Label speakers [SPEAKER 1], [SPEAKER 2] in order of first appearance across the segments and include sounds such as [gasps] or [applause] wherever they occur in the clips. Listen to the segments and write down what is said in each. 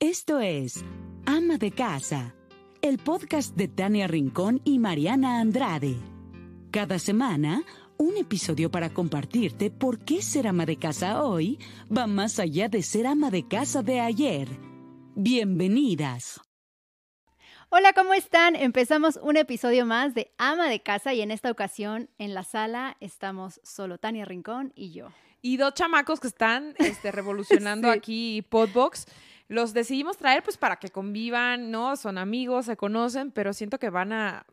[SPEAKER 1] Esto es Ama de Casa, el podcast de Tania Rincón y Mariana Andrade. Cada semana, un episodio para compartirte por qué ser ama de casa hoy va más allá de ser ama de casa de ayer. Bienvenidas.
[SPEAKER 2] Hola, ¿cómo están? Empezamos un episodio más de Ama de Casa y en esta ocasión en la sala estamos solo Tania Rincón y yo.
[SPEAKER 3] Y dos chamacos que están este, revolucionando [laughs]
[SPEAKER 2] Sí.
[SPEAKER 3] aquí Podbox. Los decidimos traer pues para que convivan, ¿no? Son amigos, se conocen, pero siento que van a,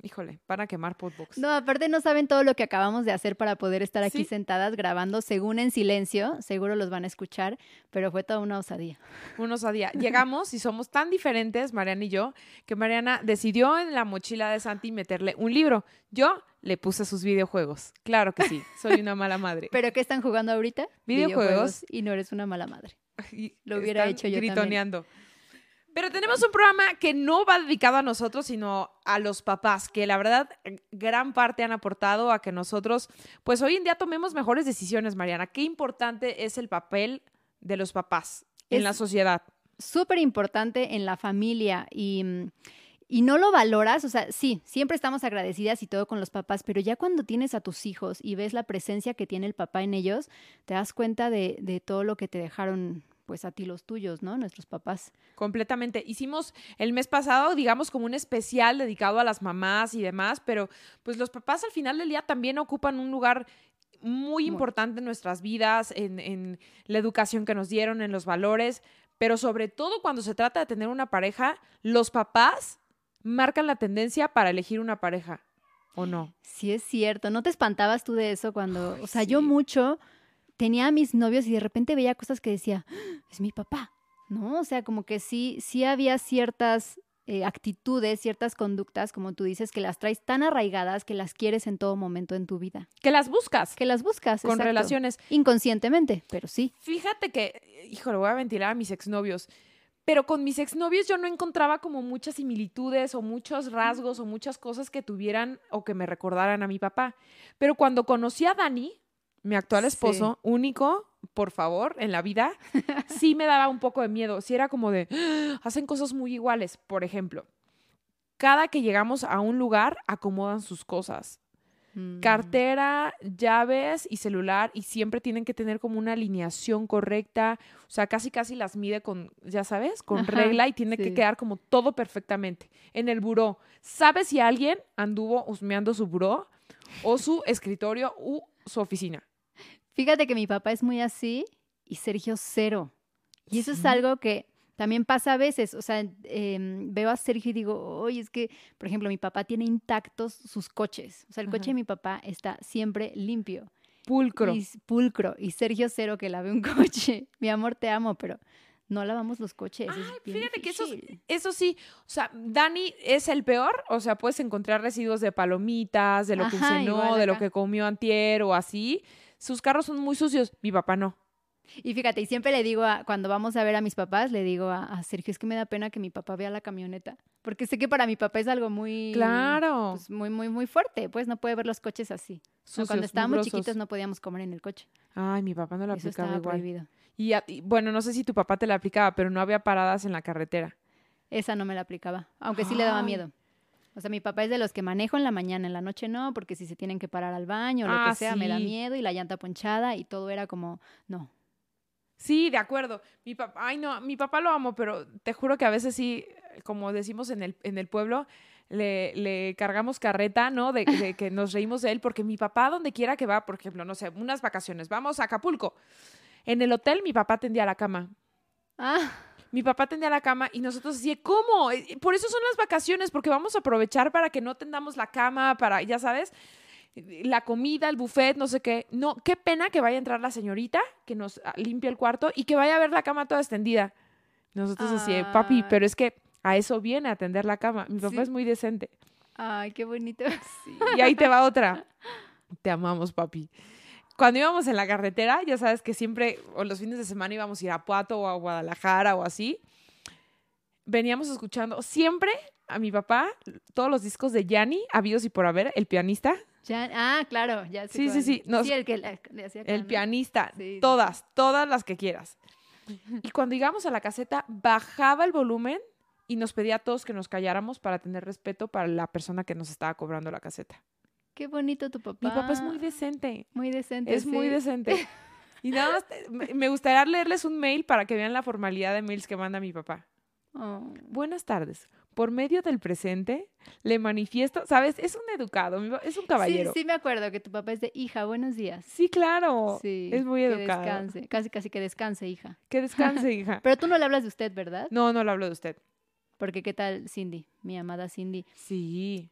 [SPEAKER 3] híjole, van a quemar Podbox.
[SPEAKER 2] No, aparte no saben todo lo que acabamos de hacer para poder estar aquí
[SPEAKER 3] Sí.
[SPEAKER 2] sentadas grabando según en silencio. Seguro los van a escuchar, pero fue toda una osadía.
[SPEAKER 3] Unos a día. Llegamos y somos tan diferentes, Mariana y yo, que Mariana decidió en la mochila de Santi meterle un libro. Yo le puse sus videojuegos. Claro que sí, soy una mala madre. [laughs]
[SPEAKER 2] ¿Pero qué están jugando ahorita?
[SPEAKER 3] Videojuegos.
[SPEAKER 2] Y no eres una mala madre. [laughs]
[SPEAKER 3] Y
[SPEAKER 2] Lo hubiera
[SPEAKER 3] están
[SPEAKER 2] hecho yo también.
[SPEAKER 3] gritoneando. Pero tenemos un programa que no va dedicado a nosotros, sino a los papás, que la verdad gran parte han aportado a que nosotros, pues hoy en día tomemos mejores decisiones, Mariana. Qué importante es el papel de los papás en
[SPEAKER 2] Es-
[SPEAKER 3] la sociedad.
[SPEAKER 2] súper importante en la familia y, mm, y no lo valoras, o sea, sí, siempre estamos agradecidas y todo con los papás, pero ya cuando tienes a tus hijos y ves la presencia que tiene el papá en ellos, te das cuenta de, de todo lo que te dejaron, pues a ti los tuyos, ¿no? Nuestros papás.
[SPEAKER 3] Completamente. Hicimos el mes pasado, digamos, como un especial dedicado a las mamás y demás, pero pues los papás al final del día también ocupan un lugar muy importante en nuestras vidas, en, en la educación que nos dieron, en los valores, pero sobre todo cuando se trata de tener una pareja, los papás marcan la tendencia para elegir una pareja, ¿o no?
[SPEAKER 2] Sí es cierto, ¿no te espantabas tú de eso cuando, o sea, yo mucho tenía a mis novios y de repente veía cosas que decía, "Ah, es mi papá, ¿no? O sea, como que sí, sí había ciertas eh, actitudes, ciertas conductas, como tú dices, que las traes tan arraigadas que las quieres en todo momento en tu vida,
[SPEAKER 3] Que las buscas
[SPEAKER 2] que las buscas.
[SPEAKER 3] con
[SPEAKER 2] exacto.
[SPEAKER 3] relaciones.
[SPEAKER 2] Inconscientemente, pero sí.
[SPEAKER 3] Fíjate que, híjole, voy a ventilar a mis exnovios, pero con mis exnovios yo no encontraba como muchas similitudes o muchos rasgos o muchas cosas que tuvieran o que me recordaran a mi papá. Pero cuando conocí a Dani, mi actual
[SPEAKER 2] Sí.
[SPEAKER 3] esposo, único, por favor, en la vida, [laughs] sí me daba un poco de miedo. Sí era como de, "Ah, hacen cosas muy iguales. Por ejemplo, cada que llegamos a un lugar, acomodan sus cosas
[SPEAKER 2] Mm.
[SPEAKER 3] cartera, llaves y celular y siempre tienen que tener como una alineación correcta, o sea, casi casi las mide con, ya sabes, con
[SPEAKER 2] Ajá,
[SPEAKER 3] regla y tiene que quedar como todo perfectamente. En el buró, ¿sabes si alguien anduvo husmeando su buró o su escritorio u su oficina?
[SPEAKER 2] Fíjate que mi papá es muy así y Sergio cero. Y eso es algo que también pasa a veces. O sea, em, veo a Sergio y digo, oye, es que, por ejemplo, mi papá tiene intactos sus coches. O sea, el coche de mi papá está siempre limpio.
[SPEAKER 3] Pulcro.
[SPEAKER 2] Y pulcro. Y Sergio cero que lave un [laughs] coche. Mi amor, te amo, pero no lavamos los coches. es
[SPEAKER 3] Ay, fíjate que eso, eso sí, o sea, Dani es el peor, o sea, puedes encontrar residuos de palomitas, de lo que cenó, de lo que comió antier o así. Sus carros son muy sucios, mi papá no.
[SPEAKER 2] Y fíjate, y siempre le digo, a, cuando vamos a ver a mis papás, le digo a, a Sergio, es que me da pena que mi papá vea la camioneta. Porque sé que para mi papá es algo muy...
[SPEAKER 3] Claro.
[SPEAKER 2] pues, muy, muy, muy fuerte, pues no puede ver los coches así. No, cuando estábamos
[SPEAKER 3] mugrosos.
[SPEAKER 2] chiquitos no podíamos comer en el coche.
[SPEAKER 3] Ay, mi papá no lo
[SPEAKER 2] Eso
[SPEAKER 3] aplicaba
[SPEAKER 2] estaba
[SPEAKER 3] igual.
[SPEAKER 2] prohibido.
[SPEAKER 3] Y, a- y, bueno, no sé si tu papá te la aplicaba, pero no había paradas en la carretera.
[SPEAKER 2] Esa no me la aplicaba, aunque sí le daba miedo. O sea, mi papá es de los que manejo en la mañana, en la noche no, porque si se tienen que parar al baño o lo
[SPEAKER 3] Ah,
[SPEAKER 2] que sea, me da miedo y la llanta ponchada y todo era como, no.
[SPEAKER 3] Sí, de acuerdo. Mi papá, ay no, mi papá lo amo, pero te juro que a veces sí, como decimos en el, en el pueblo, le, le cargamos carreta, ¿no? De, de que nos reímos de él, porque mi papá, donde quiera que va, por ejemplo, no sé, unas vacaciones, vamos a Acapulco. En el hotel, mi papá tendía la cama.
[SPEAKER 2] Ah,
[SPEAKER 3] Mi papá tendía la cama y nosotros así, ¿cómo? Por eso son las vacaciones, porque vamos a aprovechar para que no tendamos la cama, para, ya sabes, la comida, el buffet, no sé qué. No, qué pena que vaya a entrar la señorita que nos ah, limpia el cuarto y que vaya a ver la cama toda extendida. Nosotros así, de, papi,
[SPEAKER 2] Ah.
[SPEAKER 3] pero es que a eso viene a atender la cama. Mi papá
[SPEAKER 2] Sí.
[SPEAKER 3] es muy decente.
[SPEAKER 2] ay, qué bonito.
[SPEAKER 3] Y ahí te va otra. Te amamos, papi. Cuando íbamos en la carretera, ya sabes que siempre, o los fines de semana íbamos a ir a Puato o a Guadalajara o así, veníamos escuchando siempre a mi papá todos los discos de Yanni, habidos y por haber, el pianista.
[SPEAKER 2] Ah, claro, ya sé
[SPEAKER 3] Sí, sí,
[SPEAKER 2] cuál.
[SPEAKER 3] sí, nos-
[SPEAKER 2] sí, el que le, le hacía
[SPEAKER 3] El pianista,
[SPEAKER 2] Sí, sí,
[SPEAKER 3] todas, todas las que quieras. [laughs] Y cuando llegamos a la caseta, bajaba el volumen y nos pedía a todos que nos calláramos para tener respeto para la persona que nos estaba cobrando la caseta.
[SPEAKER 2] Qué bonito tu papá.
[SPEAKER 3] Mi papá es muy decente.
[SPEAKER 2] Muy decente.
[SPEAKER 3] Es muy decente. [laughs] Y nada más, te- me gustaría leerles un mail para que vean la formalidad de mails que manda mi papá.
[SPEAKER 2] Oh.
[SPEAKER 3] Buenas tardes. Por medio del presente, le manifiesto, ¿sabes? Es un educado, es un caballero.
[SPEAKER 2] Sí, sí me acuerdo que tu papá es de hija, buenos días.
[SPEAKER 3] Sí, claro.
[SPEAKER 2] Sí,
[SPEAKER 3] es muy
[SPEAKER 2] que
[SPEAKER 3] educado.
[SPEAKER 2] descanse, casi casi que descanse, hija.
[SPEAKER 3] Que descanse, hija. [laughs]
[SPEAKER 2] Pero tú no le hablas de usted, ¿verdad?
[SPEAKER 3] No, no lo hablo de usted.
[SPEAKER 2] Porque qué tal Cindy, mi amada Cindy.
[SPEAKER 3] Sí.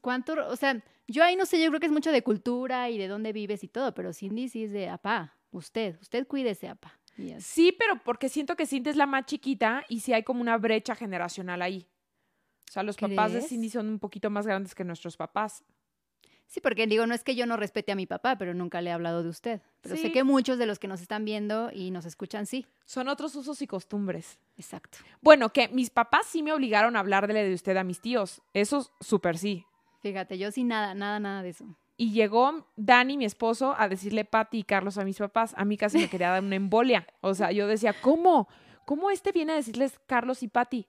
[SPEAKER 2] ¿Cuánto? O sea, yo ahí no sé, yo creo que es mucho de cultura y de dónde vives y todo, pero Cindy sí es de apá, usted, usted cuídese, apá.
[SPEAKER 3] Sí, pero porque siento que Cindy es la más chiquita y sí hay como una brecha generacional ahí. O sea, los papás de. Cindy son un poquito más grandes que nuestros papás.
[SPEAKER 2] Sí, porque digo, no es que yo no respete a mi papá, pero nunca le he hablado de usted. Pero
[SPEAKER 3] Sí.
[SPEAKER 2] sé que muchos de los que nos están viendo y nos escuchan, sí.
[SPEAKER 3] Son otros usos y costumbres.
[SPEAKER 2] Exacto.
[SPEAKER 3] Bueno, que mis papás sí me obligaron a hablarle de usted a mis tíos. Eso súper sí.
[SPEAKER 2] Fíjate, yo sí nada, nada, nada de eso.
[SPEAKER 3] Y llegó Dani, mi esposo, a decirle Pati y Carlos a mis papás. A mí casi me quería dar una embolia. O sea, yo decía, ¿cómo? ¿Cómo este viene a decirles Carlos y Pati?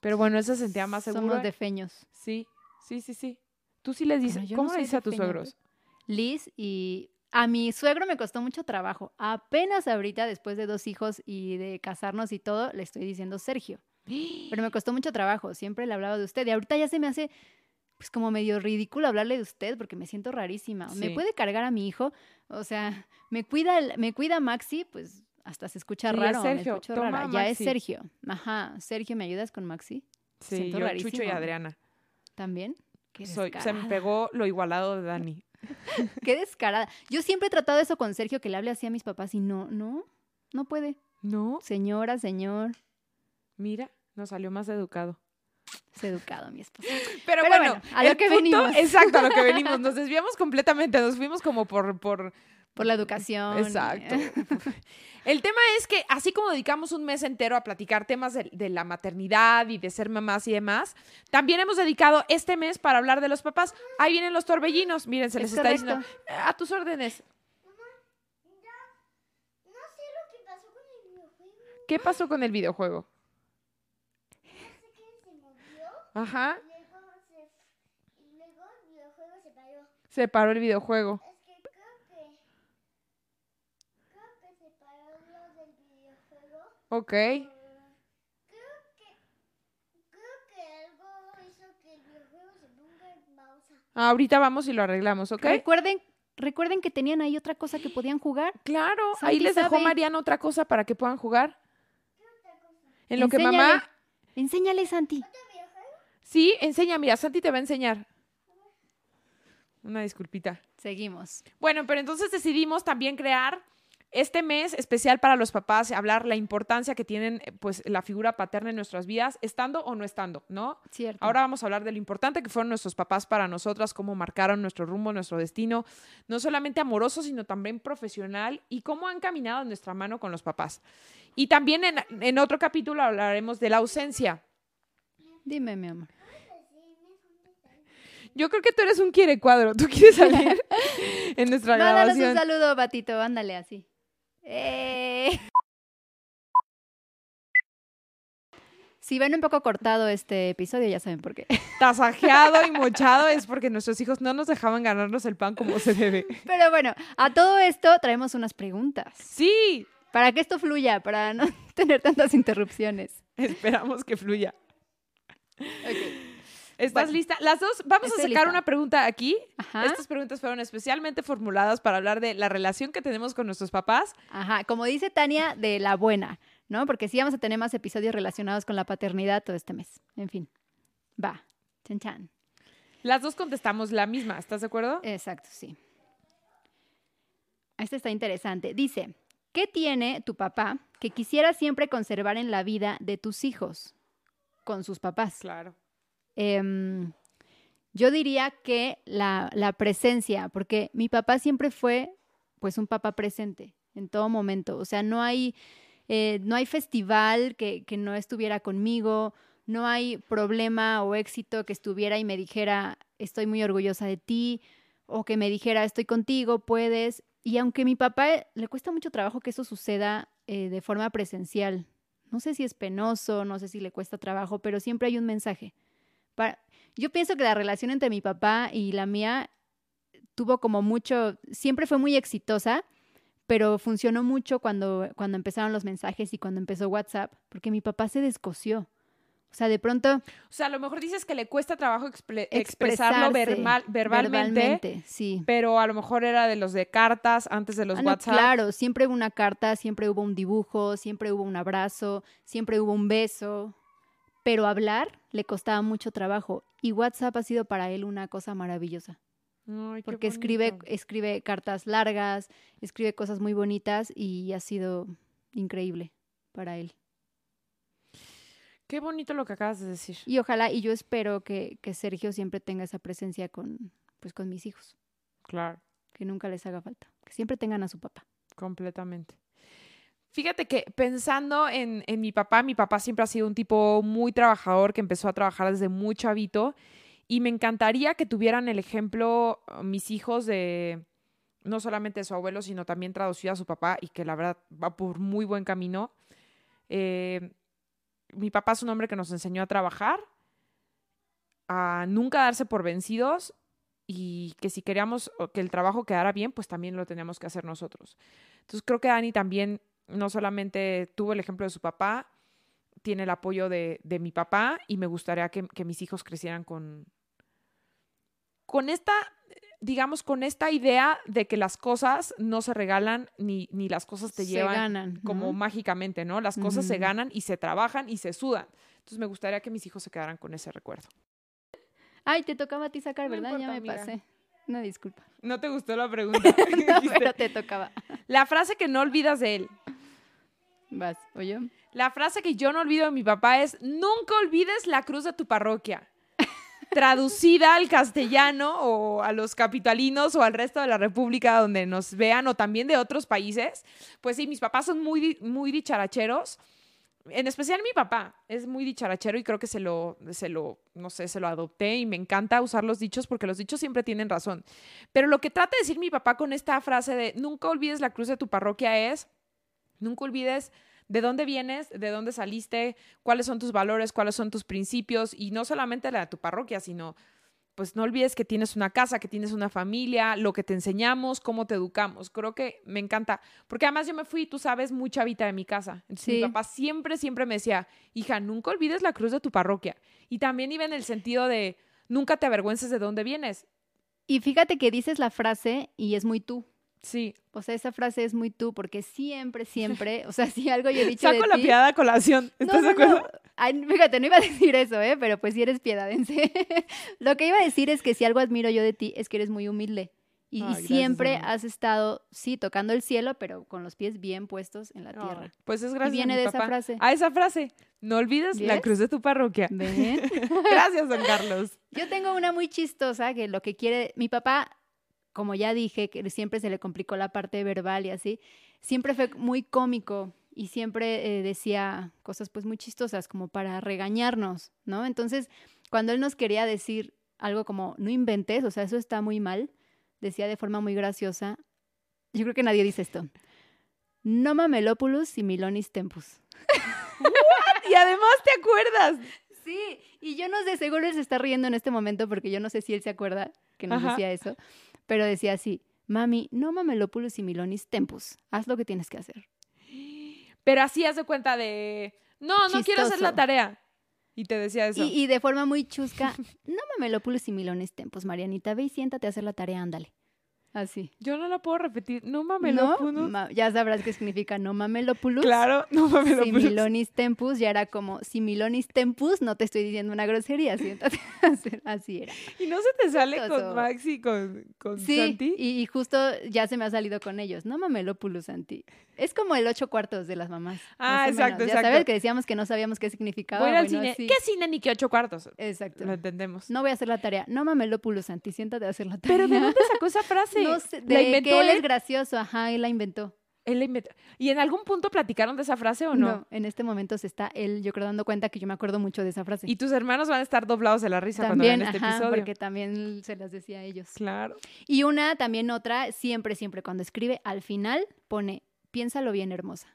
[SPEAKER 3] Pero bueno, él se sentía más seguro.
[SPEAKER 2] Somos de feños.
[SPEAKER 3] Sí, sí, sí, sí. Tú sí les dices, ¿cómo
[SPEAKER 2] no
[SPEAKER 3] le dices a tus suegros?
[SPEAKER 2] Liz y a mi suegro me costó mucho trabajo. Apenas ahorita, después de dos hijos y de casarnos y todo, le estoy diciendo Sergio. [gasps] Pero me costó mucho trabajo. Siempre le hablaba de usted. Y ahorita ya se me hace, pues, como medio ridículo hablarle de usted porque me siento rarísima. ¿Me puede cargar a mi hijo? O sea, me cuida, me cuida Maxi, pues hasta se escucha
[SPEAKER 3] Sí, es
[SPEAKER 2] raro.
[SPEAKER 3] Sergio.
[SPEAKER 2] Me escucho
[SPEAKER 3] Toma
[SPEAKER 2] rara.
[SPEAKER 3] a
[SPEAKER 2] Ya es. Sergio. Ajá. Sergio, ¿me ayudas con Maxi?
[SPEAKER 3] Sí,
[SPEAKER 2] Siento
[SPEAKER 3] yo, Chucho y
[SPEAKER 2] rarísimo.
[SPEAKER 3] Adriana.
[SPEAKER 2] ¿También? Qué
[SPEAKER 3] Soy, se me pegó lo igualado de Dani. [laughs]
[SPEAKER 2] Qué descarada. Yo siempre he tratado eso con Sergio, que le hable así a mis papás y no, no, no puede.
[SPEAKER 3] No,
[SPEAKER 2] Señora, señor,
[SPEAKER 3] mira, nos salió más educado.
[SPEAKER 2] Es educado mi esposo. [laughs]
[SPEAKER 3] Pero,
[SPEAKER 2] Pero
[SPEAKER 3] bueno,
[SPEAKER 2] bueno, a lo que
[SPEAKER 3] punto-
[SPEAKER 2] venimos. [laughs]
[SPEAKER 3] Exacto, a lo que venimos. [laughs] Nos desviamos completamente, nos fuimos como por, por
[SPEAKER 2] Por la educación.
[SPEAKER 3] Exacto. El tema es que así como dedicamos un mes entero a platicar temas de, de la maternidad y de ser mamás y demás, también hemos dedicado este mes para hablar de los papás. Ahí vienen los torbellinos. Miren, se les
[SPEAKER 2] Es
[SPEAKER 3] está diciendo
[SPEAKER 2] correcto.
[SPEAKER 3] "Eh, a tus órdenes.
[SPEAKER 4] No sé lo que pasó con el videojuego.
[SPEAKER 3] ¿Qué pasó con el videojuego?
[SPEAKER 4] No sé qué se movió.
[SPEAKER 3] Ajá,
[SPEAKER 4] Y luego, se, y luego el videojuego se paró.
[SPEAKER 3] se paró el videojuego.
[SPEAKER 4] Es que creo que. Creo que se paró lo del videojuego.
[SPEAKER 3] Ok.
[SPEAKER 4] Creo que. Creo que algo hizo que el videojuego se ponga en pausa.
[SPEAKER 3] Ahorita vamos y lo arreglamos, ¿ok?
[SPEAKER 2] Recuerden, recuerden que tenían ahí otra cosa que podían jugar.
[SPEAKER 3] Claro, ahí
[SPEAKER 2] Santi
[SPEAKER 3] les dejó
[SPEAKER 2] sabe.
[SPEAKER 3] Mariana otra cosa para que puedan jugar. En lo que mamá...
[SPEAKER 2] Enséñale, Santi.
[SPEAKER 3] Sí, enseña, mira, Santi te va a enseñar. Una disculpita.
[SPEAKER 2] Seguimos.
[SPEAKER 3] Bueno, pero entonces decidimos también crear este mes especial para los papás, hablar la importancia que tienen eh, pues la figura paterna en nuestras vidas, estando o no estando, ¿no?
[SPEAKER 2] Cierto.
[SPEAKER 3] Ahora vamos a hablar de lo importante que fueron nuestros papás para nosotras, cómo marcaron nuestro rumbo, nuestro destino, no solamente amoroso, sino también profesional y cómo han caminado en nuestra mano con los papás. Y también en, en otro capítulo hablaremos de la ausencia.
[SPEAKER 2] Dime, mi amor.
[SPEAKER 3] Yo creo que tú eres un quiere cuadro. ¿Tú quieres salir [laughs] en nuestra
[SPEAKER 2] Mándanos un
[SPEAKER 3] grabación?
[SPEAKER 2] saludo, Batito. Ándale así. ¡Eh! [laughs] Si ven un poco cortado este episodio, ya saben por qué. [laughs]
[SPEAKER 3] Tasajeado y mochado es porque nuestros hijos no nos dejaban ganarnos el pan como se debe.
[SPEAKER 2] Pero bueno, a todo esto traemos unas preguntas.
[SPEAKER 3] Sí,
[SPEAKER 2] Para que esto fluya, para no tener tantas interrupciones.
[SPEAKER 3] esperamos que fluya. ¿Estás
[SPEAKER 2] Bueno,
[SPEAKER 3] lista? Las dos, vamos a sacar
[SPEAKER 2] lista.
[SPEAKER 3] una pregunta aquí.
[SPEAKER 2] Ajá.
[SPEAKER 3] Estas preguntas fueron especialmente formuladas para hablar de la relación que tenemos con nuestros papás.
[SPEAKER 2] Ajá, como dice Tania, de la buena, ¿no? Porque sí vamos a tener más episodios relacionados con la paternidad todo este mes. En fin, va. Chan chan.
[SPEAKER 3] Las dos contestamos la misma, ¿estás de acuerdo?
[SPEAKER 2] Exacto, sí. Este está interesante. Dice, ¿qué tiene tu papá que quisiera siempre conservar en la vida de tus hijos con sus papás?
[SPEAKER 3] Claro.
[SPEAKER 2] Em, yo diría que la, presencia, porque mi papá siempre fue pues un papá presente en todo momento. O sea, no hay, eh, no hay festival que, no estuviera conmigo, no hay problema o éxito que estuviera y me dijera, estoy muy orgullosa de ti, o que me dijera, estoy contigo, puedes. Y aunque mi papá le cuesta mucho trabajo que eso suceda, eh, de forma presencial. No sé si es penoso, no sé si le cuesta trabajo, pero siempre hay un mensaje. Pa- yo pienso que la relación entre mi papá y la mía tuvo como mucho, siempre fue muy exitosa, pero funcionó mucho cuando, cuando empezaron los mensajes y cuando empezó WhatsApp, porque mi papá se descoció. O sea, de pronto
[SPEAKER 3] O sea, a lo mejor dices que le cuesta trabajo expre- expresarlo verbal- verbalmente,
[SPEAKER 2] verbalmente, sí.
[SPEAKER 3] pero a lo mejor era de los de cartas antes de los
[SPEAKER 2] Ah, no,
[SPEAKER 3] WhatsApp.
[SPEAKER 2] claro, siempre hubo una carta, siempre hubo un dibujo, siempre hubo un abrazo, siempre hubo un beso, pero hablar le costaba mucho trabajo y WhatsApp ha sido para él una cosa maravillosa,
[SPEAKER 3] Ay,
[SPEAKER 2] porque escribe, escribe cartas largas, escribe cosas muy bonitas y ha sido increíble para él.
[SPEAKER 3] Qué bonito lo que acabas de decir.
[SPEAKER 2] Y ojalá, y yo espero que, que Sergio siempre tenga esa presencia con, pues, con mis hijos,
[SPEAKER 3] Claro,
[SPEAKER 2] que nunca les haga falta, que siempre tengan a su papá.
[SPEAKER 3] completamente. Fíjate que pensando en, en mi papá, mi papá siempre ha sido un tipo muy trabajador que empezó a trabajar desde muy chavito y me encantaría que tuvieran el ejemplo uh, mis hijos de no solamente de su abuelo, sino también traducido a su papá y que la verdad va por muy buen camino. Eh, mi papá es un hombre que nos enseñó a trabajar, a nunca darse por vencidos y que si queríamos que el trabajo quedara bien, pues también lo teníamos que hacer nosotros. Entonces creo que Dani también no solamente tuvo el ejemplo de su papá, tiene el apoyo de, de mi papá y me gustaría que, que mis hijos crecieran con, con esta, digamos, con esta idea de que las cosas no se regalan ni, ni las cosas te
[SPEAKER 2] Se
[SPEAKER 3] llevan
[SPEAKER 2] ganan,
[SPEAKER 3] como
[SPEAKER 2] ¿no?
[SPEAKER 3] mágicamente, ¿no? Las cosas se ganan y se trabajan y se sudan. Entonces me gustaría que mis hijos se quedaran con ese recuerdo.
[SPEAKER 2] Ay, te tocaba a ti sacar,
[SPEAKER 3] No
[SPEAKER 2] ¿verdad?
[SPEAKER 3] importa,
[SPEAKER 2] ya me
[SPEAKER 3] amiga.
[SPEAKER 2] pasé. Una disculpa.
[SPEAKER 3] ¿No te gustó la [laughs] pregunta?
[SPEAKER 2] No, pero te tocaba.
[SPEAKER 3] La frase que no olvidas de él.
[SPEAKER 2] Vas, ¿o yo?
[SPEAKER 3] La frase que yo no olvido de mi papá es, nunca olvides la cruz de tu parroquia. [laughs] Traducida al castellano o a los capitalinos o al resto de la república donde nos vean o también de otros países. Pues sí, mis papás son muy, muy dicharacheros. En especial mi papá es muy dicharachero y creo que se lo, se lo, no sé, se lo adopté y me encanta usar los dichos porque los dichos siempre tienen razón. Pero lo que trata de decir mi papá con esta frase de nunca olvides la cruz de tu parroquia es, nunca olvides de dónde vienes, de dónde saliste, cuáles son tus valores, cuáles son tus principios y no solamente la de tu parroquia, sino pues no olvides que tienes una casa, que tienes una familia, lo que te enseñamos, cómo te educamos. Creo que me encanta, porque además yo me fui, tú sabes, muy chavita de mi casa. Entonces mi
[SPEAKER 2] Sí.
[SPEAKER 3] papá siempre, siempre me decía, hija, nunca olvides la cruz de tu parroquia. Y también iba en el sentido de, nunca te avergüences de dónde vienes.
[SPEAKER 2] Y fíjate que dices la frase y es muy tú.
[SPEAKER 3] Sí.
[SPEAKER 2] O sea, esa frase es muy tú, porque siempre, siempre, o [laughs] sea, si algo yo he dicho
[SPEAKER 3] Saco
[SPEAKER 2] de
[SPEAKER 3] la
[SPEAKER 2] ti-
[SPEAKER 3] piada a colación.
[SPEAKER 2] No,
[SPEAKER 3] ¿Estás de
[SPEAKER 2] no,
[SPEAKER 3] acuerdo?
[SPEAKER 2] no. Ay, fíjate, no iba a decir eso, ¿eh? Pero pues si eres piedadense. [laughs] Lo que iba a decir es que si algo admiro yo de ti es que eres muy humilde. Y, y
[SPEAKER 3] Ay,
[SPEAKER 2] siempre has estado, sí, tocando el cielo, pero con los pies bien puestos en la
[SPEAKER 3] Ay,
[SPEAKER 2] tierra.
[SPEAKER 3] pues es gracias
[SPEAKER 2] viene
[SPEAKER 3] a mi
[SPEAKER 2] de esa
[SPEAKER 3] papá.
[SPEAKER 2] frase.
[SPEAKER 3] A esa frase. No olvides la cruz de tu parroquia.
[SPEAKER 2] ¿Ven? [laughs]
[SPEAKER 3] Gracias, don Carlos.
[SPEAKER 2] Yo tengo una muy chistosa que lo que quiere, mi papá, como ya dije, que siempre se le complicó la parte verbal y así, siempre fue muy cómico y siempre eh, decía cosas pues muy chistosas como para regañarnos, ¿no? Entonces, cuando él nos quería decir algo como, no inventes, o sea, eso está muy mal, decía de forma muy graciosa, yo creo que nadie dice esto, no mamelopulus similonis tempus. [laughs]
[SPEAKER 3] Y además te acuerdas.
[SPEAKER 2] Sí, y yo no sé, seguro él se está riendo en este momento porque yo no sé si él se acuerda que nos
[SPEAKER 3] Ajá.
[SPEAKER 2] decía eso, pero decía así, mami, no mamelopulus similonis tempus, haz lo que tienes que hacer.
[SPEAKER 3] Pero así haz de cuenta de, no, no quiero hacer la tarea. Y te decía eso.
[SPEAKER 2] Y, y de forma muy chusca, no mamelopulus similonis tempus, Marianita, ve y siéntate a hacer la tarea, ándale. Así.
[SPEAKER 3] Yo no la puedo repetir. No mames,
[SPEAKER 2] ¿No? ya sabrás qué significa no mamelopulus.
[SPEAKER 3] Claro, no mames, lo pudo.
[SPEAKER 2] Similonis tempus, ya era como similonis tempus, no te estoy diciendo una grosería, siéntate [laughs] a hacer- así era.
[SPEAKER 3] Y no se te sale con Max y con, con
[SPEAKER 2] Sí,
[SPEAKER 3] Santi.
[SPEAKER 2] y, y justo ya se me ha salido con ellos. No mamelopulus, Santi. Es como el ocho cuartos de las mamás.
[SPEAKER 3] Ah, exacto.
[SPEAKER 2] Ya
[SPEAKER 3] exacto.
[SPEAKER 2] sabes que decíamos que no sabíamos qué significaba.
[SPEAKER 3] Voy al
[SPEAKER 2] bueno,
[SPEAKER 3] cine.
[SPEAKER 2] sí.
[SPEAKER 3] ¿Qué cine ni qué ocho cuartos?
[SPEAKER 2] Exacto.
[SPEAKER 3] Lo entendemos.
[SPEAKER 2] No voy a hacer la tarea. No mamelopulus, Santi. Siéntate a hacer la tarea.
[SPEAKER 3] Pero ¿de dónde sacó esa [laughs] frase?
[SPEAKER 2] No sé,
[SPEAKER 3] ¿La
[SPEAKER 2] de
[SPEAKER 3] inventó
[SPEAKER 2] que él
[SPEAKER 3] él?
[SPEAKER 2] es gracioso. Ajá, él la inventó.
[SPEAKER 3] Él la inventó. ¿Y en algún punto platicaron de esa frase o no?
[SPEAKER 2] en este momento se está él, yo creo, dando cuenta que yo me acuerdo mucho de esa frase.
[SPEAKER 3] Y tus hermanos van a estar doblados de la risa cuando vean este
[SPEAKER 2] ajá,
[SPEAKER 3] episodio.
[SPEAKER 2] porque también se las decía a ellos.
[SPEAKER 3] Claro.
[SPEAKER 2] Y una, también otra, siempre, siempre cuando escribe, al final pone, piénsalo bien, hermosa.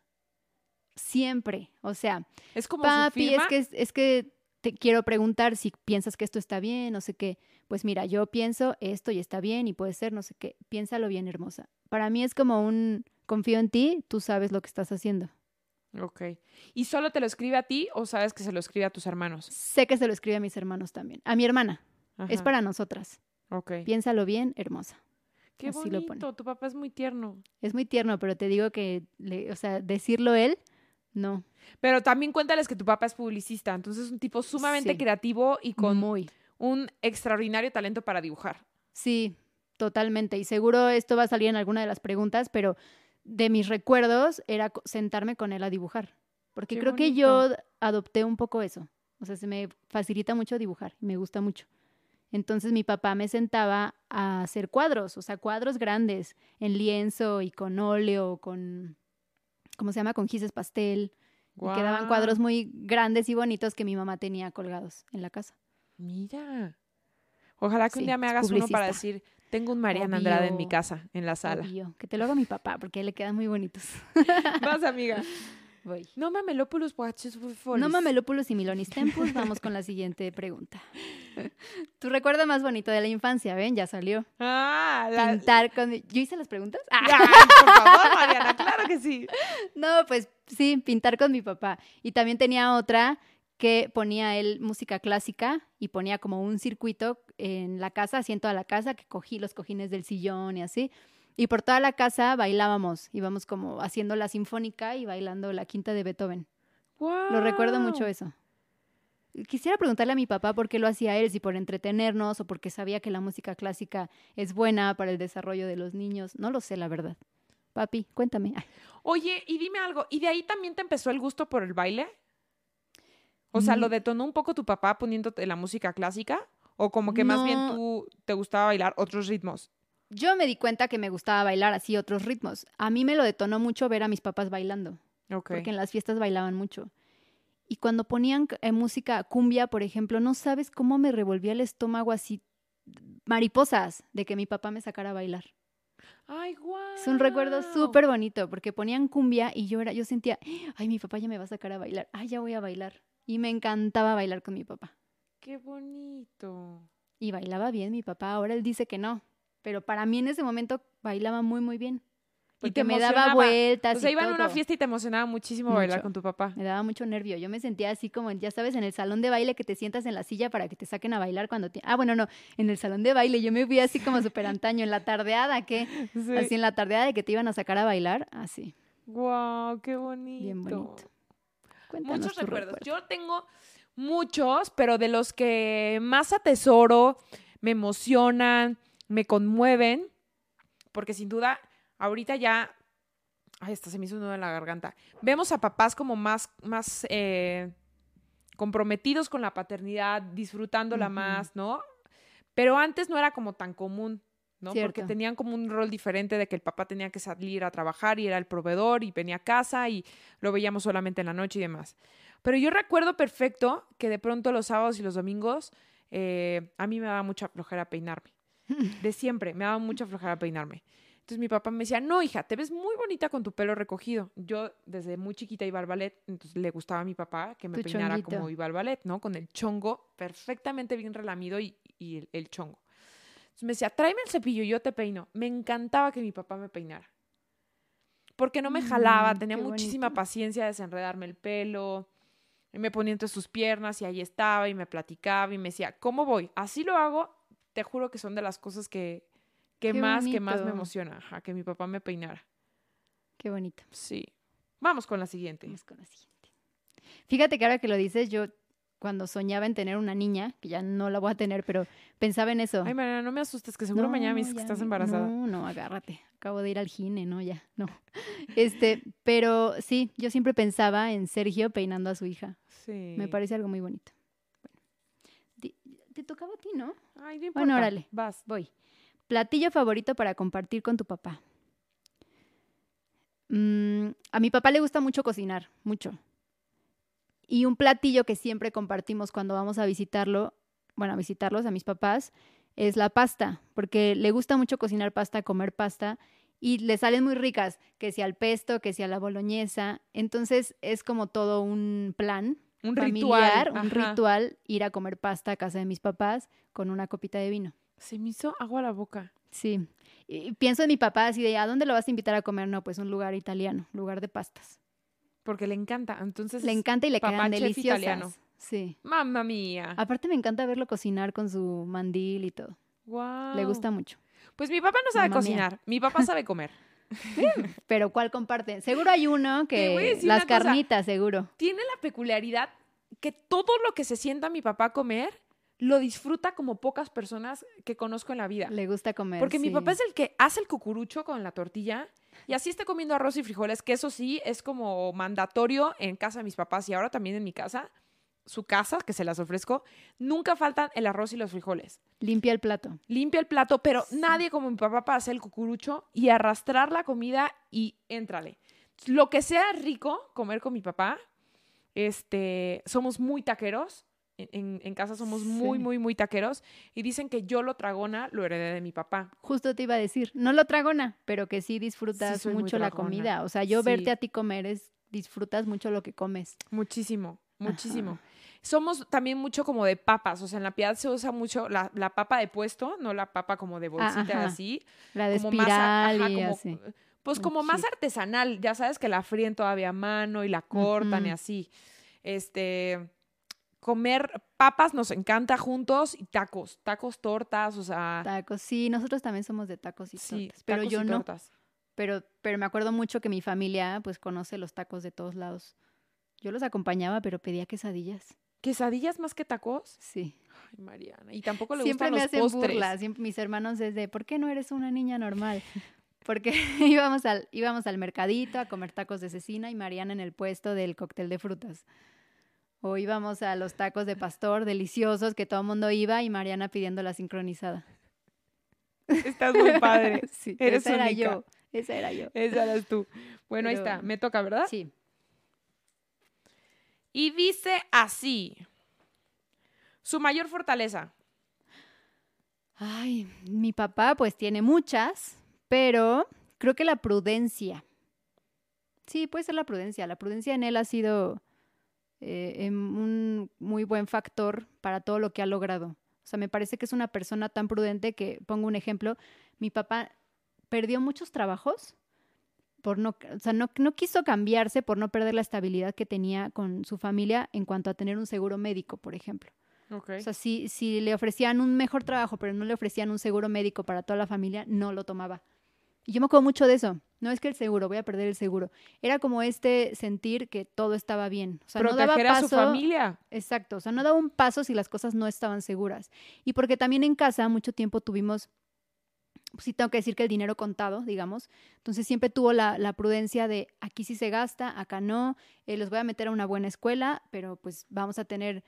[SPEAKER 2] Siempre. O sea,
[SPEAKER 3] Es como su
[SPEAKER 2] papi,
[SPEAKER 3] firma.
[SPEAKER 2] es que, es que te quiero preguntar si piensas que esto está bien, no sé qué. Pues mira, yo pienso esto y está bien y puede ser, no sé qué. Piénsalo bien, hermosa. Para mí es como un confío en ti, tú sabes lo que estás haciendo.
[SPEAKER 3] Ok. ¿Y solo te lo escribe a ti o sabes que se lo escribe a tus hermanos?
[SPEAKER 2] Sé que se lo escribe a mis hermanos también. A mi hermana. Es para nosotras.
[SPEAKER 3] Ok.
[SPEAKER 2] Piénsalo bien, hermosa.
[SPEAKER 3] Qué
[SPEAKER 2] así lo pone.
[SPEAKER 3] bonito. Tu papá es muy tierno.
[SPEAKER 2] Es muy tierno, pero te digo que, le- o sea, decirlo él, no.
[SPEAKER 3] Pero también cuéntales que tu papá es publicista, entonces es un tipo sumamente
[SPEAKER 2] Sí.
[SPEAKER 3] creativo y con
[SPEAKER 2] Muy.
[SPEAKER 3] un extraordinario talento para dibujar.
[SPEAKER 2] Sí, totalmente. Y seguro esto va a salir en alguna de las preguntas, pero de mis recuerdos era sentarme con él a dibujar. Porque
[SPEAKER 3] Qué
[SPEAKER 2] creo que yo adopté un poco eso. O sea, se me facilita mucho dibujar, y me gusta mucho. Entonces mi papá me sentaba a hacer cuadros, o sea, cuadros grandes, en lienzo y con óleo, con, ¿cómo se llama? Con gises pastel. Y quedaban cuadros muy grandes y bonitos que mi mamá tenía colgados en la casa.
[SPEAKER 3] Mira. Ojalá que un día me hagas uno para decir, tengo un Mariana Andrade en mi
[SPEAKER 2] Obvio.
[SPEAKER 3] casa, en la sala.
[SPEAKER 2] Obvio, que te lo haga mi papá, porque a él le quedan muy bonitos. [laughs]
[SPEAKER 3] Vas, amiga. [laughs]
[SPEAKER 2] Voy.
[SPEAKER 3] No mamelópolis guaches folis.
[SPEAKER 2] No mamelópulos y milonis tempus. Vamos con la siguiente pregunta. Tu recuerdo más bonito de la infancia, ven, ya salió.
[SPEAKER 3] Ah, la...
[SPEAKER 2] Pintar con. mi- ¿Yo hice las preguntas? Ah,
[SPEAKER 3] Ay, por favor, Mariana, claro que sí. [laughs]
[SPEAKER 2] no, pues sí, pintar con mi papá. Y también tenía otra que ponía él música clásica y ponía como un circuito en la casa, así en toda la casa, que cogí los cojines del sillón y así. Y por toda la casa bailábamos, íbamos como haciendo la sinfónica y bailando la quinta de Beethoven. Lo recuerdo mucho eso. Quisiera preguntarle a mi papá por qué lo hacía él, si por entretenernos o porque sabía que la música clásica es buena para el desarrollo de los niños. No lo sé, la verdad. Papi, cuéntame. Ay,
[SPEAKER 3] Oye, y dime algo, ¿y de ahí también te empezó el gusto por el baile? O sea, ¿lo
[SPEAKER 2] Mm.
[SPEAKER 3] detonó un poco tu papá poniéndote la música clásica? ¿O como que más bien tú te gustaba bailar otros ritmos?
[SPEAKER 2] Yo me di cuenta que me gustaba bailar así otros ritmos. A mí me lo detonó mucho ver a mis papás bailando,
[SPEAKER 3] Ok.
[SPEAKER 2] porque en las fiestas bailaban mucho. Y cuando ponían eh, música cumbia, por ejemplo, no sabes cómo me revolvía el estómago así, mariposas, de que mi papá me sacara a bailar.
[SPEAKER 3] Ay, guau.
[SPEAKER 2] Es un recuerdo súper bonito porque ponían cumbia y yo era, yo sentía, ay, mi papá ya me va a sacar a bailar, ay, ya voy a bailar. Y me encantaba bailar con mi papá.
[SPEAKER 3] Qué bonito.
[SPEAKER 2] Y bailaba bien mi papá, ahora él dice que no, pero para mí en ese momento bailaba muy, muy bien.
[SPEAKER 3] Y
[SPEAKER 2] Porque
[SPEAKER 3] te
[SPEAKER 2] me daba vueltas
[SPEAKER 3] O sea,
[SPEAKER 2] y
[SPEAKER 3] a una fiesta y te emocionaba muchísimo bailar con tu papá.
[SPEAKER 2] Me daba mucho nervio. Yo me sentía así como, ya sabes, en el salón de baile que te sientas en la silla para que te saquen a bailar cuando... ti- Ah, bueno, no, en el salón de baile yo me fui así como súper [laughs] antaño, en la tardeada, ¿qué? Así en la tardeada de que te iban a sacar a bailar, así.
[SPEAKER 3] Guau, qué bonito.
[SPEAKER 2] Bien bonito. Cuéntanos
[SPEAKER 3] Muchos recuerdos.
[SPEAKER 2] recuerdo.
[SPEAKER 3] Yo tengo muchos, pero de los que más atesoro, me emocionan, me conmueven, porque sin duda, ahorita ya, ay, hasta se me hizo un nudo en la garganta. Vemos a papás como más, más eh, comprometidos con la paternidad, disfrutándola más, ¿no? Pero antes no era como tan común. ¿no? Porque tenían como un rol diferente de que el papá tenía que salir a trabajar y era el proveedor y venía a casa y lo veíamos solamente en la noche y demás. Pero yo recuerdo perfecto que de pronto los sábados y los domingos eh, a mí me daba mucha flojera peinarme. [laughs] De siempre, me daba mucha flojera peinarme. Entonces mi papá me decía, no, hija, te ves muy bonita con tu pelo recogido. Yo desde muy chiquita iba al ballet, entonces le gustaba a mi papá que me
[SPEAKER 2] Tu
[SPEAKER 3] peinara
[SPEAKER 2] chonguito.
[SPEAKER 3] como iba al ballet, ¿no? Con el chongo perfectamente bien relamido y, y el, el chongo. Entonces me decía, tráeme el cepillo y yo te peino. Me encantaba que mi papá me peinara. Porque no me jalaba,
[SPEAKER 2] Mm,
[SPEAKER 3] tenía
[SPEAKER 2] qué
[SPEAKER 3] muchísima
[SPEAKER 2] bonito.
[SPEAKER 3] paciencia de desenredarme el pelo. Y me ponía entre sus piernas y ahí estaba y me platicaba y me decía, ¿cómo voy? Así lo hago. Te juro que son de las cosas que, que
[SPEAKER 2] Qué
[SPEAKER 3] más, que más me emociona. Ajá, que mi papá me peinara.
[SPEAKER 2] Qué bonito.
[SPEAKER 3] Sí. Vamos con la siguiente.
[SPEAKER 2] Vamos con la siguiente. Fíjate que ahora que lo dices, yo cuando soñaba en tener una niña, que ya no la voy a tener, pero pensaba en eso.
[SPEAKER 3] Ay, Mariana, no me asustes, que seguro mañana me dices que estás embarazada.
[SPEAKER 2] No, no, agárrate. Acabo de ir al gine, no, ya, no. [laughs] Este, pero sí, yo siempre pensaba en Sergio peinando a su hija.
[SPEAKER 3] Sí.
[SPEAKER 2] Me parece algo muy bonito. Te tocaba a ti, ¿no?
[SPEAKER 3] Ay, no
[SPEAKER 2] Bueno, órale.
[SPEAKER 3] Vas.
[SPEAKER 2] Voy. Platillo favorito para compartir con tu papá. Mm, a mi papá le gusta mucho cocinar, mucho. Y un platillo que siempre compartimos cuando vamos a visitarlo, bueno, a visitarlos, a mis papás, es la pasta, porque le gusta mucho cocinar pasta, comer pasta. y le salen muy ricas, que sea al pesto, que sea la boloñesa. Entonces es como todo un plan
[SPEAKER 3] Un
[SPEAKER 2] familiar,
[SPEAKER 3] ritual.
[SPEAKER 2] un
[SPEAKER 3] ajá.
[SPEAKER 2] ritual, ir a comer pasta a casa de mis papás con una copita de vino.
[SPEAKER 3] Se me hizo agua a la boca.
[SPEAKER 2] Sí. Y pienso en mi papá así de, ¿a dónde lo vas a invitar a comer? No, pues un lugar italiano, lugar de pastas.
[SPEAKER 3] Porque le encanta. Entonces,
[SPEAKER 2] Le encanta y le quedan deliciosas.
[SPEAKER 3] italiano.
[SPEAKER 2] Sí.
[SPEAKER 3] mamma mía.
[SPEAKER 2] Aparte me encanta verlo cocinar con su mandil y todo.
[SPEAKER 3] Wow.
[SPEAKER 2] Le gusta mucho.
[SPEAKER 3] Pues mi papá no sabe
[SPEAKER 2] Mamma mía.
[SPEAKER 3] cocinar. Mi papá sabe comer. [laughs]
[SPEAKER 2] Pero ¿cuál comparte? Seguro hay uno que las
[SPEAKER 3] cosa.
[SPEAKER 2] carnitas, seguro.
[SPEAKER 3] Tiene la peculiaridad que todo lo que se sienta mi papá a comer lo disfruta como pocas personas que conozco en la vida.
[SPEAKER 2] Le gusta comer.
[SPEAKER 3] Porque mi papá es el que hace el cucurucho con la tortilla y así esté comiendo arroz y frijoles, que eso sí es como mandatorio en casa de mis papás y ahora también en mi casa, su casa, que se las ofrezco, nunca faltan el arroz y los frijoles.
[SPEAKER 2] limpia el plato.
[SPEAKER 3] Limpia el plato, pero nadie como mi papá para hacer el cucurucho y arrastrar la comida y éntrale. Lo que sea rico comer con mi papá, este, somos muy taqueros. En, en- en casa somos muy,
[SPEAKER 2] Sí.
[SPEAKER 3] muy, muy taqueros. Y dicen que yo lo tragona lo heredé de mi papá.
[SPEAKER 2] Justo te iba a decir, no lo tragona, pero que sí disfrutas mucho la comida. O sea, yo verte a ti comer es disfrutas mucho lo que comes.
[SPEAKER 3] Muchísimo, muchísimo. Somos también mucho como de papas, o sea, en la piedad se usa mucho la, la papa de puesto, no la papa como de bolsita
[SPEAKER 2] ajá.
[SPEAKER 3] así.
[SPEAKER 2] La de
[SPEAKER 3] como más,
[SPEAKER 2] espiral
[SPEAKER 3] ajá,
[SPEAKER 2] y
[SPEAKER 3] como-
[SPEAKER 2] así.
[SPEAKER 3] Pues como más artesanal, ya sabes que la fríen todavía a mano y la cortan y así. Este, comer papas nos encanta juntos y tacos, tacos, tortas, o sea,
[SPEAKER 2] Tacos, sí, nosotros también somos de tacos y
[SPEAKER 3] sí,
[SPEAKER 2] tortas, pero yo
[SPEAKER 3] y
[SPEAKER 2] no.
[SPEAKER 3] tortas.
[SPEAKER 2] Pero, pero me acuerdo mucho que mi familia pues conoce los tacos de todos lados. Yo los acompañaba, pero pedía quesadillas.
[SPEAKER 3] ¿Quesadillas más que tacos?
[SPEAKER 2] Sí.
[SPEAKER 3] Ay, Mariana, y tampoco le
[SPEAKER 2] Siempre
[SPEAKER 3] gustan
[SPEAKER 2] me
[SPEAKER 3] los
[SPEAKER 2] hacen
[SPEAKER 3] postres.
[SPEAKER 2] burla, siempre mis hermanos desde, ¿por qué no eres una niña normal? Porque [laughs] íbamos al, íbamos al mercadito a comer tacos de cecina y Mariana en el puesto del cóctel de frutas. O íbamos a los tacos de pastor deliciosos que todo el mundo iba y Mariana pidiendo la sincronizada.
[SPEAKER 3] Estás muy padre. [laughs]
[SPEAKER 2] Sí,
[SPEAKER 3] Eres
[SPEAKER 2] esa era
[SPEAKER 3] única.
[SPEAKER 2] yo, esa era yo.
[SPEAKER 3] Esa eres tú. Bueno, ahí
[SPEAKER 2] Pero-
[SPEAKER 3] está, me toca, ¿verdad?
[SPEAKER 2] Sí.
[SPEAKER 3] Y dice así. Su mayor fortaleza.
[SPEAKER 2] Ay, mi papá pues tiene muchas, pero creo que la prudencia. Sí, puede ser la prudencia. La prudencia en él ha sido eh, em, un muy buen factor para todo lo que ha logrado. O sea, me parece que es una persona tan prudente que, pongo un ejemplo, mi papá perdió muchos trabajos por no, o sea, no, no quiso cambiarse por no perder la estabilidad que tenía con su familia en cuanto a tener un seguro médico, por ejemplo.
[SPEAKER 3] Ok.
[SPEAKER 2] O sea, si, si le ofrecían un mejor trabajo, pero no le ofrecían un seguro médico para toda la familia, no lo tomaba. Y yo me acuerdo mucho de eso. No es que el seguro, voy a perder el seguro. Era como este sentir que todo estaba bien. O sea, no daba
[SPEAKER 3] Proteger a
[SPEAKER 2] paso.
[SPEAKER 3] su familia.
[SPEAKER 2] Exacto. O sea, no daba un paso si las cosas no estaban seguras. Y porque también en casa mucho tiempo tuvimos, sí tengo que decir que el dinero contado, digamos. Entonces siempre tuvo la, la prudencia de aquí sí se gasta, acá no. eh, los voy a meter a una buena escuela, pero pues vamos a tener,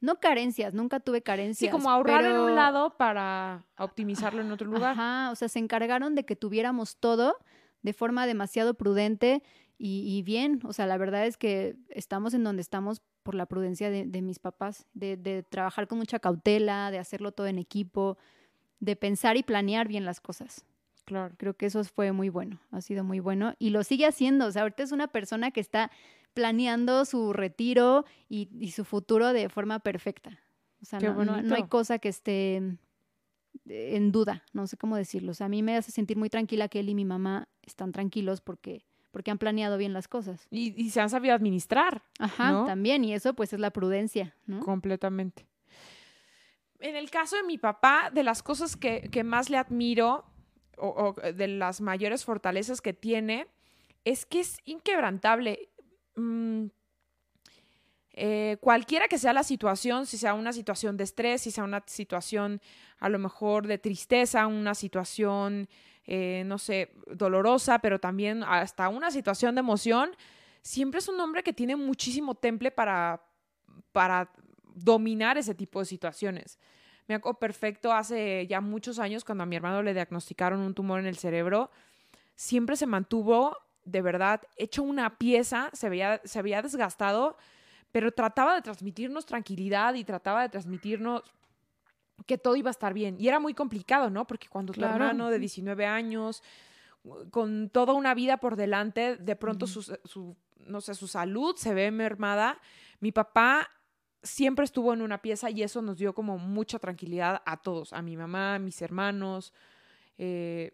[SPEAKER 2] no carencias, nunca tuve carencias.
[SPEAKER 3] Sí, como ahorrar en un lado para optimizarlo en otro lugar.
[SPEAKER 2] Ajá, o sea, se encargaron de que tuviéramos todo de forma demasiado prudente y, y bien. O sea, la verdad es que estamos en donde estamos por la prudencia de, de mis papás, de, de trabajar con mucha cautela, de hacerlo todo en equipo, de pensar y planear bien las cosas.
[SPEAKER 3] Claro.
[SPEAKER 2] Creo que eso fue muy bueno, ha sido muy bueno y lo sigue haciendo. O sea, ahorita es una persona que está planeando su retiro y, y su futuro de forma perfecta. O sea, no, no- no hay cosa que esté en duda, no sé cómo decirlo. O sea, a mí me hace sentir muy tranquila que él y mi mamá están tranquilos porque, porque han planeado bien las cosas.
[SPEAKER 3] Y, y se han sabido administrar
[SPEAKER 2] Ajá,
[SPEAKER 3] ¿No?
[SPEAKER 2] también, y eso pues es la prudencia, ¿no?
[SPEAKER 3] completamente. En el caso de mi papá, de las cosas que, que más le admiro, o, de las mayores fortalezas que tiene, es que es inquebrantable. Mm, eh, cualquiera que sea la situación, si sea una situación de estrés, si sea una situación a lo mejor de tristeza, una situación, eh, no sé, dolorosa, pero también hasta una situación de emoción, siempre es un hombre que tiene muchísimo temple para, para dominar ese tipo de situaciones. Me acuerdo perfecto hace ya muchos años cuando a mi hermano le diagnosticaron un tumor en el cerebro, siempre se mantuvo de verdad hecho una pieza, se veía, se había desgastado, pero trataba de transmitirnos tranquilidad y trataba de transmitirnos que todo iba a estar bien. Y era muy complicado, ¿no? Porque cuando tu hermano de 19 años, con toda una vida por delante, de pronto su, su, no sé, su salud se ve mermada. Mi papá siempre estuvo en una pieza y eso nos dio como mucha tranquilidad a todos, a mi mamá, a mis hermanos. Eh,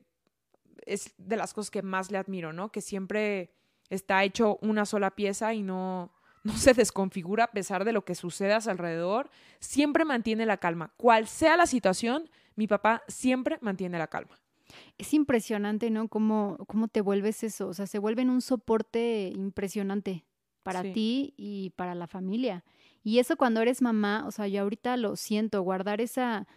[SPEAKER 3] es de las cosas que más le admiro, ¿no? Que siempre está hecho una sola pieza y no, [laughs] no se desconfigura a pesar de lo que sucede a su alrededor. Siempre mantiene la calma. Cual sea la situación, mi papá siempre mantiene la calma.
[SPEAKER 2] Es impresionante, ¿no? Cómo, cómo te vuelves eso. O sea, se vuelven un soporte impresionante para
[SPEAKER 3] Sí.
[SPEAKER 2] ti y para la familia. Y eso cuando eres mamá, o sea, yo ahorita lo siento, guardar esa,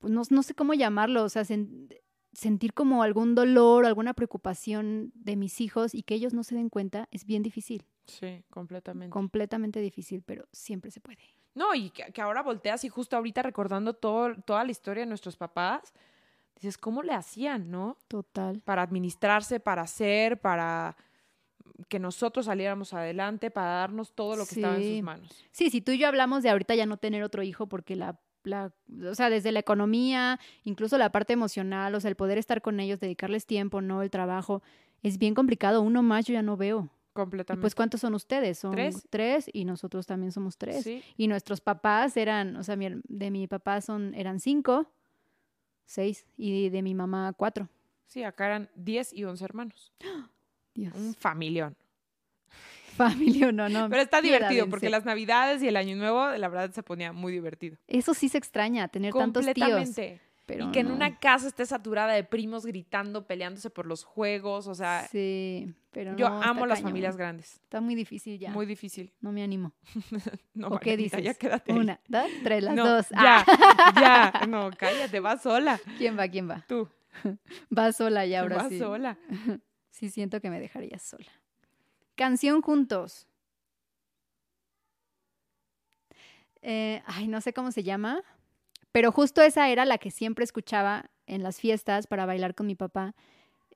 [SPEAKER 2] pues no, no sé cómo llamarlo, o sea, sen- sentir como algún dolor, alguna preocupación de mis hijos y que ellos no se den cuenta es bien difícil,
[SPEAKER 3] Sí, completamente.
[SPEAKER 2] completamente difícil, pero siempre se puede.
[SPEAKER 3] No, y que, que ahora volteas y justo ahorita recordando todo, toda la historia de nuestros papás, dices, ¿cómo le hacían, no?
[SPEAKER 2] Total.
[SPEAKER 3] Para administrarse, para hacer, para que nosotros saliéramos adelante, para darnos todo lo que estaba en sus manos.
[SPEAKER 2] Sí, si tú y yo hablamos de ahorita ya no tener otro hijo porque la, la, o sea, desde la economía, incluso la parte emocional, o sea, el poder estar con ellos, dedicarles tiempo, no el trabajo, es bien complicado. Uno más yo ya no veo. Y
[SPEAKER 3] Completamente.
[SPEAKER 2] pues, ¿cuántos son ustedes? Son
[SPEAKER 3] Tres.
[SPEAKER 2] tres y nosotros también somos tres.
[SPEAKER 3] Sí,
[SPEAKER 2] Y nuestros papás eran, o sea, mi de mi papá son, eran cinco, seis, y de mi mamá cuatro.
[SPEAKER 3] sí, acá eran 10 y 11 hermanos.
[SPEAKER 2] Dios.
[SPEAKER 3] Un familión.
[SPEAKER 2] Familia, no, no.
[SPEAKER 3] Pero está divertido porque las navidades y el año nuevo, la verdad, se ponía muy divertido.
[SPEAKER 2] Eso sí se extraña, tener tantos tíos. Pero
[SPEAKER 3] y que en una casa esté saturada de primos gritando, peleándose por los juegos. O sea,
[SPEAKER 2] Sí, pero
[SPEAKER 3] yo
[SPEAKER 2] no, está
[SPEAKER 3] amo las
[SPEAKER 2] cañón.
[SPEAKER 3] familias grandes.
[SPEAKER 2] Está muy difícil ya.
[SPEAKER 3] Muy difícil.
[SPEAKER 2] No me animo. [laughs]
[SPEAKER 3] No,
[SPEAKER 2] ¿O qué
[SPEAKER 3] Marianita,
[SPEAKER 2] dices?
[SPEAKER 3] Ya quédate ahí.
[SPEAKER 2] Una, dos, tres, las
[SPEAKER 3] No,
[SPEAKER 2] dos.
[SPEAKER 3] Ya,
[SPEAKER 2] Ah, [laughs]
[SPEAKER 3] ya. No, [laughs] cállate, vas sola.
[SPEAKER 2] ¿Quién va? ¿Quién va?
[SPEAKER 3] Tú,
[SPEAKER 2] Va sola ya ahora
[SPEAKER 3] vas
[SPEAKER 2] sí.
[SPEAKER 3] sola.
[SPEAKER 2] Sí, siento que me dejarías sola. Canción juntos. Eh, ay, no sé cómo se llama, pero justo esa era la que siempre escuchaba en las fiestas para bailar con mi papá.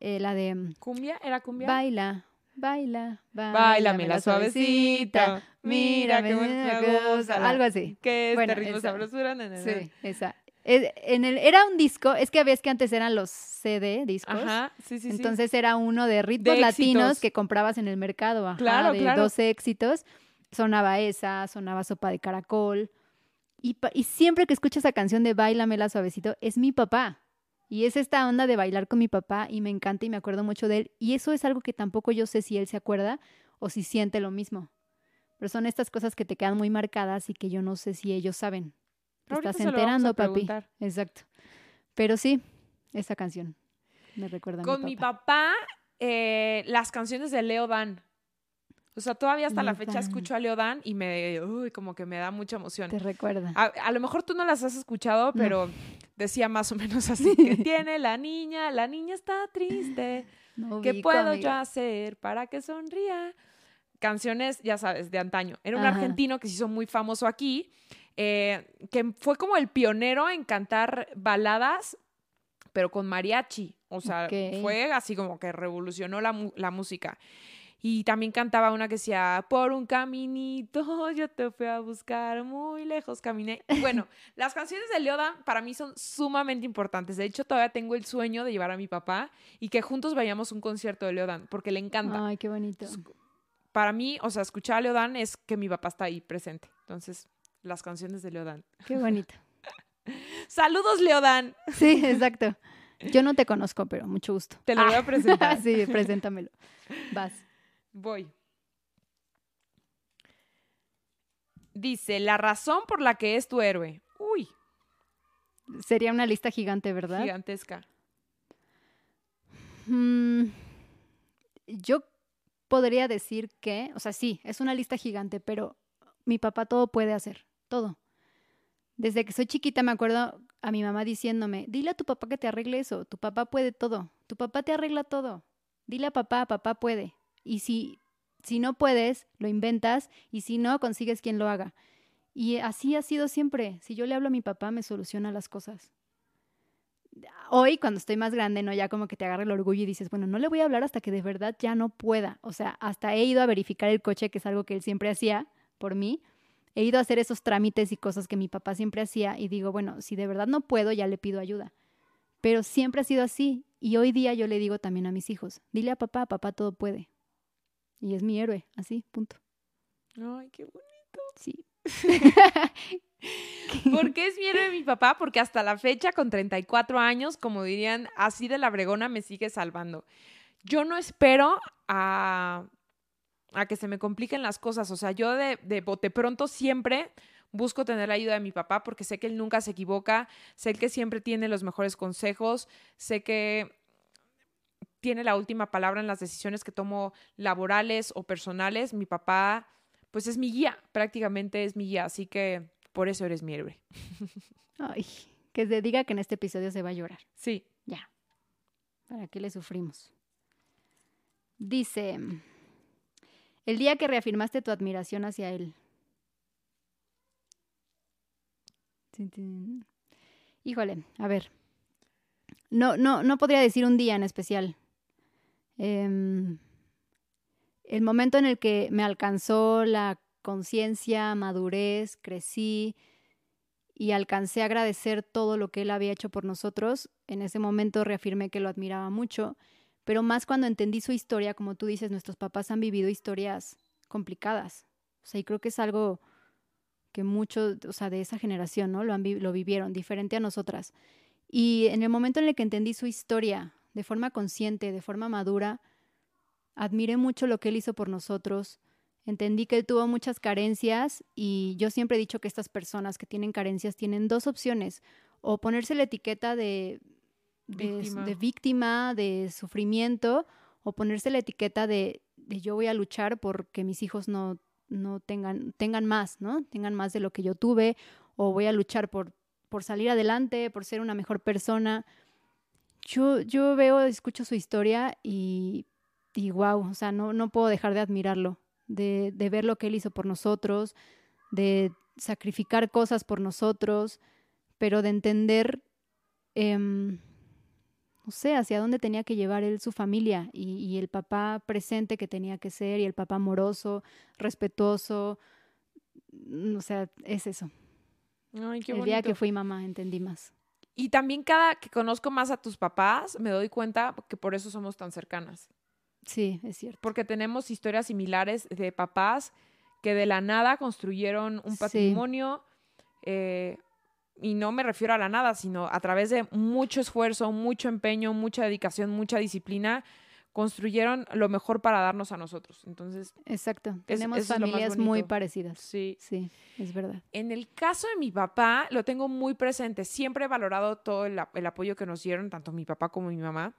[SPEAKER 2] Eh, la de mm,
[SPEAKER 3] ¿Cumbia? ¿Era cumbia?
[SPEAKER 2] baila, baila,
[SPEAKER 3] Báilame la suavecita. Mira qué buena cosa.
[SPEAKER 2] Algo así.
[SPEAKER 3] Que
[SPEAKER 2] Bueno,
[SPEAKER 3] este ritmo
[SPEAKER 2] esa.
[SPEAKER 3] sabrosura.
[SPEAKER 2] Sí, esa. Es- en el, era un disco, es que ves que antes eran los CD discos.
[SPEAKER 3] Ajá, sí, sí, sí.
[SPEAKER 2] Entonces era uno de ritmos
[SPEAKER 3] De
[SPEAKER 2] latinos
[SPEAKER 3] éxitos.
[SPEAKER 2] que comprabas en el mercado, ajá,
[SPEAKER 3] Claro,
[SPEAKER 2] de
[SPEAKER 3] claro.
[SPEAKER 2] 12 éxitos. Sonaba esa, sonaba sopa de caracol. Y siempre que escucho esa canción de Bailamela suavecito, es mi papá. Y es esta onda de bailar con mi papá y me encanta y me acuerdo mucho de él. Y eso es algo que tampoco yo sé si él se acuerda o si siente lo mismo. Pero son estas cosas que te quedan muy marcadas y que yo no sé si ellos saben.
[SPEAKER 3] Ahorita
[SPEAKER 2] estás enterando, papi. Exacto. Pero sí, esa canción me recuerda a
[SPEAKER 3] Con mi papá, eh, las canciones de Leo Dan. O sea, todavía hasta la fecha
[SPEAKER 2] Dan.
[SPEAKER 3] escucho a Leo Dan y me, uy, como que me da mucha emoción.
[SPEAKER 2] Te recuerda.
[SPEAKER 3] A, a lo mejor tú no las has escuchado, pero decía más o menos así, [laughs] que tiene la niña, la niña está triste,
[SPEAKER 2] No
[SPEAKER 3] ¿qué
[SPEAKER 2] ubico,
[SPEAKER 3] puedo yo hacer para que sonría? Canciones, ya sabes, de antaño. Era un
[SPEAKER 2] Ajá.
[SPEAKER 3] argentino que se hizo muy famoso aquí, eh, que fue como el pionero en cantar baladas, pero con mariachi. O sea, fue así como que revolucionó la, la música. Y también cantaba una que decía, por un caminito [laughs] yo te fui a buscar, muy lejos caminé. Y [laughs] Bueno, las canciones de Leodan para mí son sumamente importantes. De hecho, todavía tengo el sueño de llevar a mi papá y que juntos vayamos a un concierto de Leodan, porque le encanta.
[SPEAKER 2] Ay, qué bonito.
[SPEAKER 3] Para mí, o sea, escuchar a Leodan es que mi papá está ahí presente. Entonces, las canciones de Leodan.
[SPEAKER 2] Qué bonito. [laughs]
[SPEAKER 3] Saludos, Leodan.
[SPEAKER 2] Sí, exacto. Yo no te conozco, pero mucho gusto.
[SPEAKER 3] Te lo voy a presentar. [laughs]
[SPEAKER 2] sí, preséntamelo. Vas.
[SPEAKER 3] Voy. Dice, la razón por la que es tu héroe. Uy,
[SPEAKER 2] Sería una lista gigante, ¿verdad?
[SPEAKER 3] gigantesca.
[SPEAKER 2] Mm, yo podría decir que, o sea, sí, es una lista gigante, pero mi papá todo puede hacer, todo. Desde que soy chiquita me acuerdo a mi mamá diciéndome, dile a tu papá que te arregle eso, tu papá puede todo, tu papá te arregla todo, dile a papá, papá puede. Y si, si no puedes, lo inventas, y si no, consigues quien lo haga. Y así ha sido siempre. Si yo le hablo a mi papá, me soluciona las cosas hoy cuando estoy más grande, ¿no? Ya como que te agarra el orgullo y dices, bueno, no le voy a hablar hasta que de verdad ya no pueda. O sea, hasta he ido a verificar el coche, que es algo que él siempre hacía por mí. He ido a hacer esos trámites y cosas que mi papá siempre hacía y digo, bueno, si de verdad no puedo, ya le pido ayuda. Pero siempre ha sido así Y hoy día yo le digo también a mis hijos, dile a papá, papá todo puede. Y es mi héroe, así, punto.
[SPEAKER 3] Ay, qué bonito.
[SPEAKER 2] Sí. [laughs]
[SPEAKER 3] ¿Por qué es mi héroe mi papá? Porque hasta la fecha, con 34 años, como dirían, así de la bregona me sigue salvando. Yo no espero a, a que se me compliquen las cosas. O sea, yo de, de bote pronto siempre busco tener la ayuda de mi papá porque sé que él nunca se equivoca, sé que siempre tiene los mejores consejos, sé que tiene la última palabra en las decisiones que tomo laborales o personales. Mi papá, pues es mi guía, prácticamente es mi guía, así que por eso eres mi héroe. [laughs]
[SPEAKER 2] Ay, que se diga que en este episodio se va a llorar.
[SPEAKER 3] Sí.
[SPEAKER 2] Ya. ¿Para qué le sufrimos? Dice, el día que reafirmaste tu admiración hacia él. Híjole, a ver. No, no, no podría decir un día en especial. Em, el momento en el que me alcanzó la conciencia, madurez, crecí y alcancé a agradecer todo lo que él había hecho por nosotros, en ese momento reafirmé que lo admiraba mucho, pero más cuando entendí su historia, como tú dices, nuestros papás han vivido historias complicadas. O sea, y creo que es algo que muchos, o sea, de esa generación, ¿no? Lo, han, lo vivieron, diferente a nosotras. Y en el momento en el que entendí su historia de forma consciente, de forma madura, admiré mucho lo que él hizo por nosotros. Entendí que él tuvo muchas carencias y yo siempre he dicho que estas personas que tienen carencias tienen dos opciones, o ponerse la etiqueta de,
[SPEAKER 3] Víctima.
[SPEAKER 2] de víctima, de sufrimiento, o ponerse la etiqueta de, de yo voy a luchar porque mis hijos no, no tengan, tengan más, ¿no? Tengan más de lo que yo tuve, o voy a luchar por, por salir adelante, por ser una mejor persona. Yo, yo veo, escucho su historia y, y wow, o sea, no, no puedo dejar de admirarlo, de, de ver lo que él hizo por nosotros, de sacrificar cosas por nosotros, pero de entender, em, no sé, hacia dónde tenía que llevar él su familia y, y el papá presente que tenía que ser y el papá amoroso, respetuoso, mm, o sea, es eso.
[SPEAKER 3] Ay, qué
[SPEAKER 2] el
[SPEAKER 3] bonito.
[SPEAKER 2] día que fui mamá entendí más.
[SPEAKER 3] Y también cada que conozco más a tus papás, me doy cuenta que por eso somos tan cercanas.
[SPEAKER 2] Sí, es cierto.
[SPEAKER 3] Porque tenemos historias similares de papás que de la nada construyeron un
[SPEAKER 2] Sí.
[SPEAKER 3] patrimonio. eh, y no me refiero a la nada, sino a través de mucho esfuerzo, mucho empeño, mucha dedicación, mucha disciplina, construyeron lo mejor para darnos a nosotros. Entonces,
[SPEAKER 2] Exacto.
[SPEAKER 3] Es-
[SPEAKER 2] Tenemos familias muy parecidas.
[SPEAKER 3] sí,
[SPEAKER 2] Sí, es verdad.
[SPEAKER 3] En el caso de mi papá, lo tengo muy presente. Siempre he valorado todo el apoyo que nos dieron, tanto mi papá como mi mamá.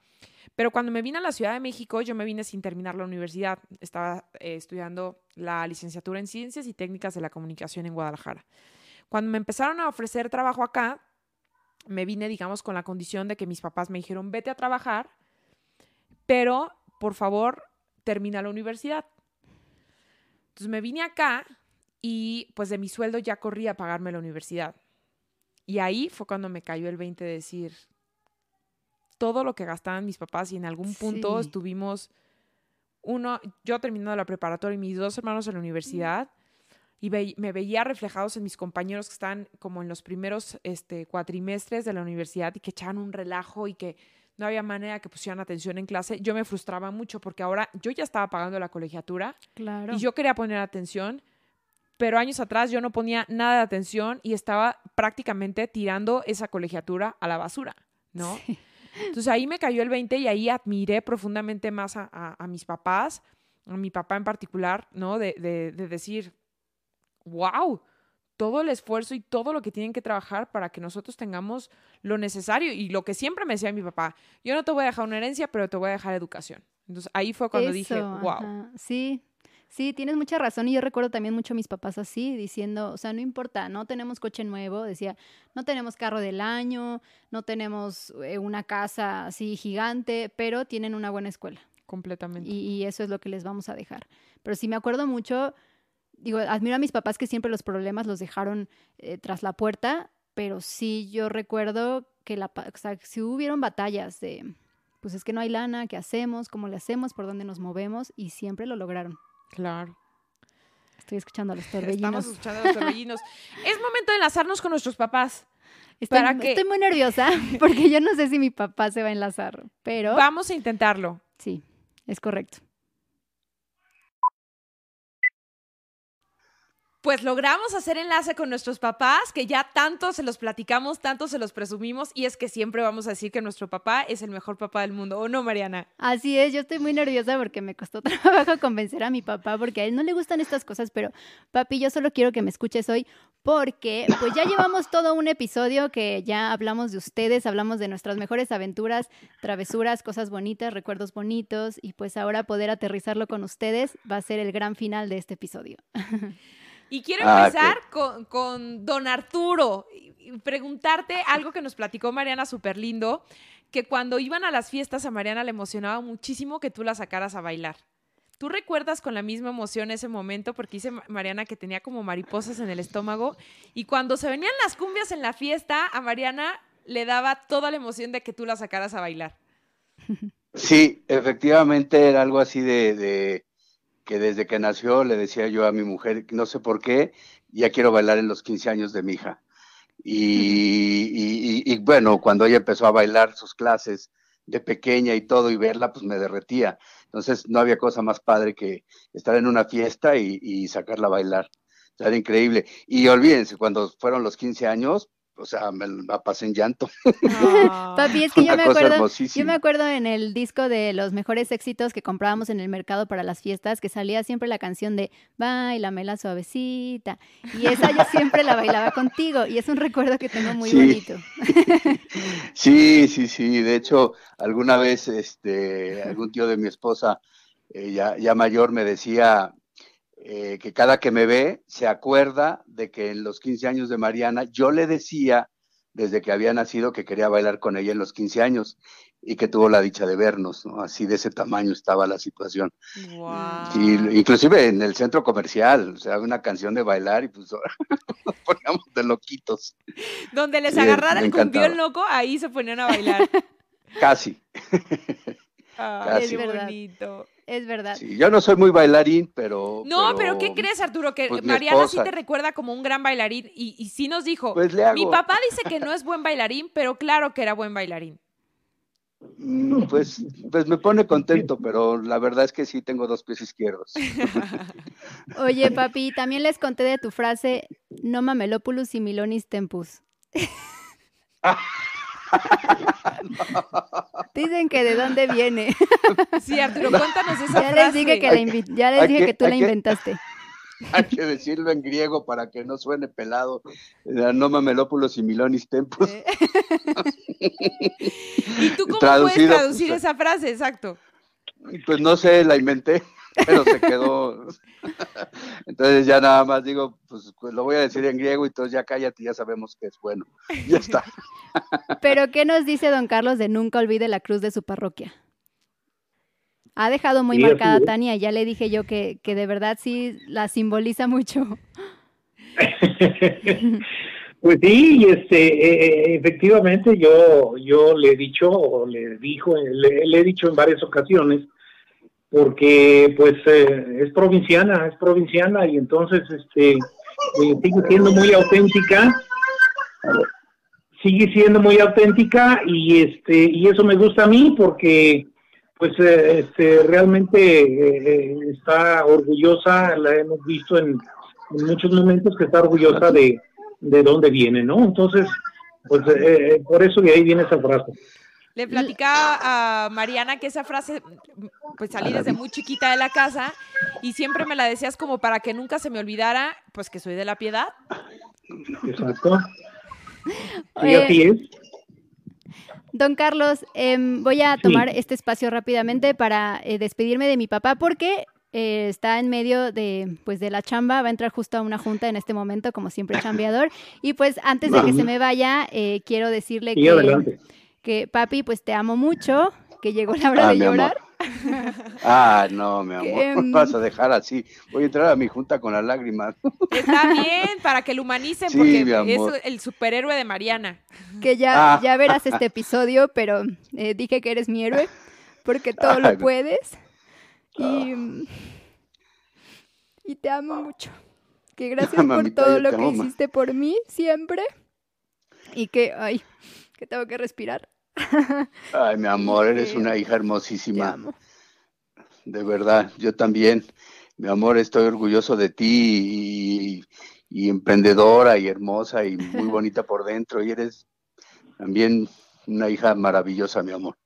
[SPEAKER 3] Pero cuando me vine a la Ciudad de México, yo me vine sin terminar la universidad. Estaba eh, estudiando la licenciatura en Ciencias y Técnicas de la Comunicación en Guadalajara. Cuando me empezaron a ofrecer trabajo acá, me vine, digamos, con la condición de que mis papás me dijeron, vete a trabajar, pero por favor, termina la universidad. Entonces me vine acá y pues de mi sueldo ya corría a pagarme la universidad. Y ahí fue cuando me cayó el 20 de decir todo lo que gastaban mis papás y en algún punto
[SPEAKER 2] Sí.
[SPEAKER 3] estuvimos uno, yo terminando la preparatoria y mis dos hermanos en la universidad y ve- me veía reflejados en mis compañeros que están como en los primeros este, cuatrimestres de la universidad y que echaban un relajo y que no había manera que pusieran atención en clase. Yo me frustraba mucho porque ahora yo ya estaba pagando la colegiatura
[SPEAKER 2] Claro.
[SPEAKER 3] y yo quería poner atención, pero años atrás yo no ponía nada de atención y estaba prácticamente tirando esa colegiatura a la basura, ¿no?
[SPEAKER 2] Sí.
[SPEAKER 3] Entonces ahí me cayó el 20 y ahí admiré profundamente más a, a- a mis papás, a mi papá en particular, ¿no? De, de- de decir, wow, todo el esfuerzo y todo lo que tienen que trabajar para que nosotros tengamos lo necesario y lo que siempre me decía mi papá, yo no te voy a dejar una herencia, pero te voy a dejar educación. Entonces ahí fue cuando dije, wow.
[SPEAKER 2] ajá. Sí, sí, tienes mucha razón. Y yo recuerdo también mucho a mis papás así, diciendo, o sea, no importa, no tenemos coche nuevo, decía, no tenemos carro del año, no tenemos eh, una casa así gigante, pero tienen una buena escuela.
[SPEAKER 3] Completamente.
[SPEAKER 2] Y, y eso es lo que les vamos a dejar. Pero sí me acuerdo mucho, digo, admiro a mis papás que siempre los problemas los dejaron eh, tras la puerta, pero sí yo recuerdo que la, o sea, sí hubieron batallas de, pues es que no hay lana, ¿qué hacemos? ¿Cómo le hacemos? ¿Por dónde nos movemos? Y siempre lo lograron.
[SPEAKER 3] Claro.
[SPEAKER 2] Estoy escuchando a los
[SPEAKER 3] Estamos
[SPEAKER 2] torbellinos.
[SPEAKER 3] escuchando a los torbellinos. [laughs] es momento de enlazarnos con nuestros papás.
[SPEAKER 2] Estoy,
[SPEAKER 3] ¿Para qué?
[SPEAKER 2] estoy muy nerviosa [laughs] porque yo no sé si mi papá se va a enlazar, pero
[SPEAKER 3] Vamos a intentarlo.
[SPEAKER 2] sí, es correcto.
[SPEAKER 3] Pues logramos hacer enlace con nuestros papás, que ya tanto se los platicamos, tanto se los presumimos, y es que siempre vamos a decir que nuestro papá es el mejor papá del mundo, ¿o no, Mariana?
[SPEAKER 2] Así es, yo estoy muy nerviosa porque me costó [laughs] trabajo convencer a mi papá porque a él no le gustan estas cosas, pero papi, yo solo quiero que me escuches hoy porque pues ya llevamos todo un episodio que ya hablamos de ustedes, hablamos de nuestras mejores aventuras, travesuras, cosas bonitas, recuerdos bonitos y pues ahora poder aterrizarlo con ustedes va a ser el gran final de este episodio. [laughs]
[SPEAKER 3] Y quiero
[SPEAKER 5] Ah,
[SPEAKER 3] empezar con, con don Arturo y preguntarte algo que nos platicó Mariana súper lindo, que cuando iban a las fiestas a Mariana le emocionaba muchísimo que tú la sacaras a bailar. ¿Tú recuerdas con la misma emoción ese momento? Porque dice Ma- Mariana que tenía como mariposas en el estómago y cuando se venían las cumbias en la fiesta, a Mariana le daba toda la emoción de que tú la sacaras a bailar.
[SPEAKER 5] Sí, efectivamente era algo así de, de que desde que nació le decía yo a mi mujer, no sé por qué, ya quiero bailar en los 15 años de mi hija. Y, bueno, cuando ella empezó a bailar sus clases de pequeña y todo y verla, pues me derretía. Entonces no había cosa más padre que estar en una fiesta y, sacarla a bailar. Era increíble. Y olvídense, cuando fueron los 15 años, o sea, me la pasé en llanto.
[SPEAKER 2] Papi, es [laughs] que yo me acuerdo, yo me acuerdo en el disco de los mejores éxitos que comprábamos en el mercado para las fiestas, que salía siempre la canción de Bailamela suavecita. Y esa yo siempre la bailaba contigo. Y es un recuerdo que tengo muy
[SPEAKER 5] Sí.
[SPEAKER 2] bonito. [laughs]
[SPEAKER 5] Sí, sí, sí. De hecho, alguna vez, este, algún tío de mi esposa, eh, ya, ya mayor, me decía eh, que cada que me ve se acuerda de que en los 15 años de Mariana yo le decía desde que había nacido que quería bailar con ella en los 15 años y que tuvo la dicha de vernos, ¿no? Así de ese tamaño estaba la situación.
[SPEAKER 3] Wow.
[SPEAKER 5] Sí, inclusive en el centro comercial, o sea, una canción de bailar y pues [laughs] nos poníamos de loquitos,
[SPEAKER 3] Donde les
[SPEAKER 5] Sí,
[SPEAKER 3] agarrara
[SPEAKER 5] me
[SPEAKER 3] el cumbión loco, ahí se ponían a bailar. [laughs]
[SPEAKER 5] casi.
[SPEAKER 3] Ay,
[SPEAKER 5] Casi.
[SPEAKER 2] Es
[SPEAKER 3] bonito.
[SPEAKER 2] Es verdad.
[SPEAKER 5] Sí, yo no soy muy bailarín, pero...
[SPEAKER 3] No, pero, ¿qué crees, Arturo? Que
[SPEAKER 5] pues,
[SPEAKER 3] Mariana sí te recuerda como un gran bailarín y, y sí nos dijo,
[SPEAKER 5] Pues le hago.
[SPEAKER 3] mi papá dice que no es buen bailarín, pero claro que era buen bailarín.
[SPEAKER 5] Mm, Pues, pues me pone contento, pero la verdad es que sí tengo dos pies izquierdos. [laughs]
[SPEAKER 2] Oye, [laughs] papi, también les conté de tu frase, no mamelopulus y milonis tempus. [laughs] [laughs] Dicen que de dónde viene. [laughs]
[SPEAKER 3] Sí, Arturo, cuéntanos esa
[SPEAKER 2] Ya
[SPEAKER 3] frase.
[SPEAKER 2] les dije que, la invi- ya les dije
[SPEAKER 5] que-
[SPEAKER 2] que tú la inventaste. [laughs]
[SPEAKER 5] Hay que decirlo en griego para que no suene pelado. No mamelópulos y milonis tempus.
[SPEAKER 3] Eh. ¿Y tú cómo
[SPEAKER 5] Traducido,
[SPEAKER 3] puedes traducir
[SPEAKER 5] pues,
[SPEAKER 3] esa frase? Exacto.
[SPEAKER 5] Pues no sé, la inventé, pero se quedó. [laughs] Entonces ya nada más digo, pues lo voy a decir en griego y entonces ya cállate, ya sabemos que es bueno. Ya está. [laughs]
[SPEAKER 2] Pero, ¿qué nos dice don Carlos de nunca olvide la cruz de su parroquia? Ha dejado muy
[SPEAKER 6] Sí,
[SPEAKER 2] marcada a
[SPEAKER 6] es.
[SPEAKER 2] Tania, ya le dije yo que, que de verdad sí la simboliza mucho. [laughs]
[SPEAKER 6] Pues sí, y este, eh, eh, efectivamente yo, yo le he dicho, o le dijo, le, le he dicho en varias ocasiones, porque pues eh, es provinciana, es provinciana y entonces este eh, sigue siendo muy auténtica, sigue siendo muy auténtica y este y eso me gusta a mí porque pues eh, este realmente eh, eh, está orgullosa, la hemos visto en, en muchos momentos que está orgullosa de, de dónde viene, ¿no? Entonces, pues por eso de ahí viene esa frase.
[SPEAKER 3] Le platicaba a Mariana que esa frase, pues salí desde muy chiquita de la casa y siempre me la decías como para que nunca se me olvidara, pues que soy de la piedad.
[SPEAKER 6] Exacto. [laughs] Y
[SPEAKER 2] Oye,
[SPEAKER 6] así es.
[SPEAKER 2] Don Carlos, em, voy a
[SPEAKER 6] Sí.
[SPEAKER 2] tomar este espacio rápidamente para eh, despedirme de mi papá porque eh, está en medio de, pues, de la chamba, va a entrar justo a una junta en este momento, como siempre chambeador. Y pues antes de que se me vaya, eh, quiero decirle
[SPEAKER 6] Y
[SPEAKER 2] que,
[SPEAKER 6] adelante.
[SPEAKER 2] Que papi, pues te amo mucho, que llegó la hora
[SPEAKER 5] Ah,
[SPEAKER 2] de
[SPEAKER 5] amor.
[SPEAKER 2] llorar. [laughs]
[SPEAKER 5] Ah, no, mi amor,
[SPEAKER 2] Que,
[SPEAKER 5] ¿por
[SPEAKER 2] mm,
[SPEAKER 5] qué vas a dejar así? Voy a entrar a mi junta con las lágrimas.
[SPEAKER 3] Está bien, para que lo humanicen,
[SPEAKER 5] Sí,
[SPEAKER 3] porque
[SPEAKER 5] mi amor.
[SPEAKER 3] es el superhéroe de Mariana.
[SPEAKER 2] Que ya,
[SPEAKER 5] Ah.
[SPEAKER 2] ya verás este [laughs] episodio, pero eh, dije que eres mi héroe porque todo
[SPEAKER 5] Ay,
[SPEAKER 2] lo puedes. Y, mm, y te amo mucho. Que gracias [laughs] por
[SPEAKER 5] Mamita,
[SPEAKER 2] todo lo que
[SPEAKER 5] amo,
[SPEAKER 2] hiciste por mí siempre. y que, ay, que tengo que respirar.
[SPEAKER 5] Ay, mi amor, eres una hija
[SPEAKER 2] Te
[SPEAKER 5] hermosísima.
[SPEAKER 2] amo.
[SPEAKER 5] De verdad, yo también. Mi amor, estoy orgulloso de ti y, y emprendedora y hermosa y muy [laughs] bonita por dentro. Y eres también una hija maravillosa, mi amor.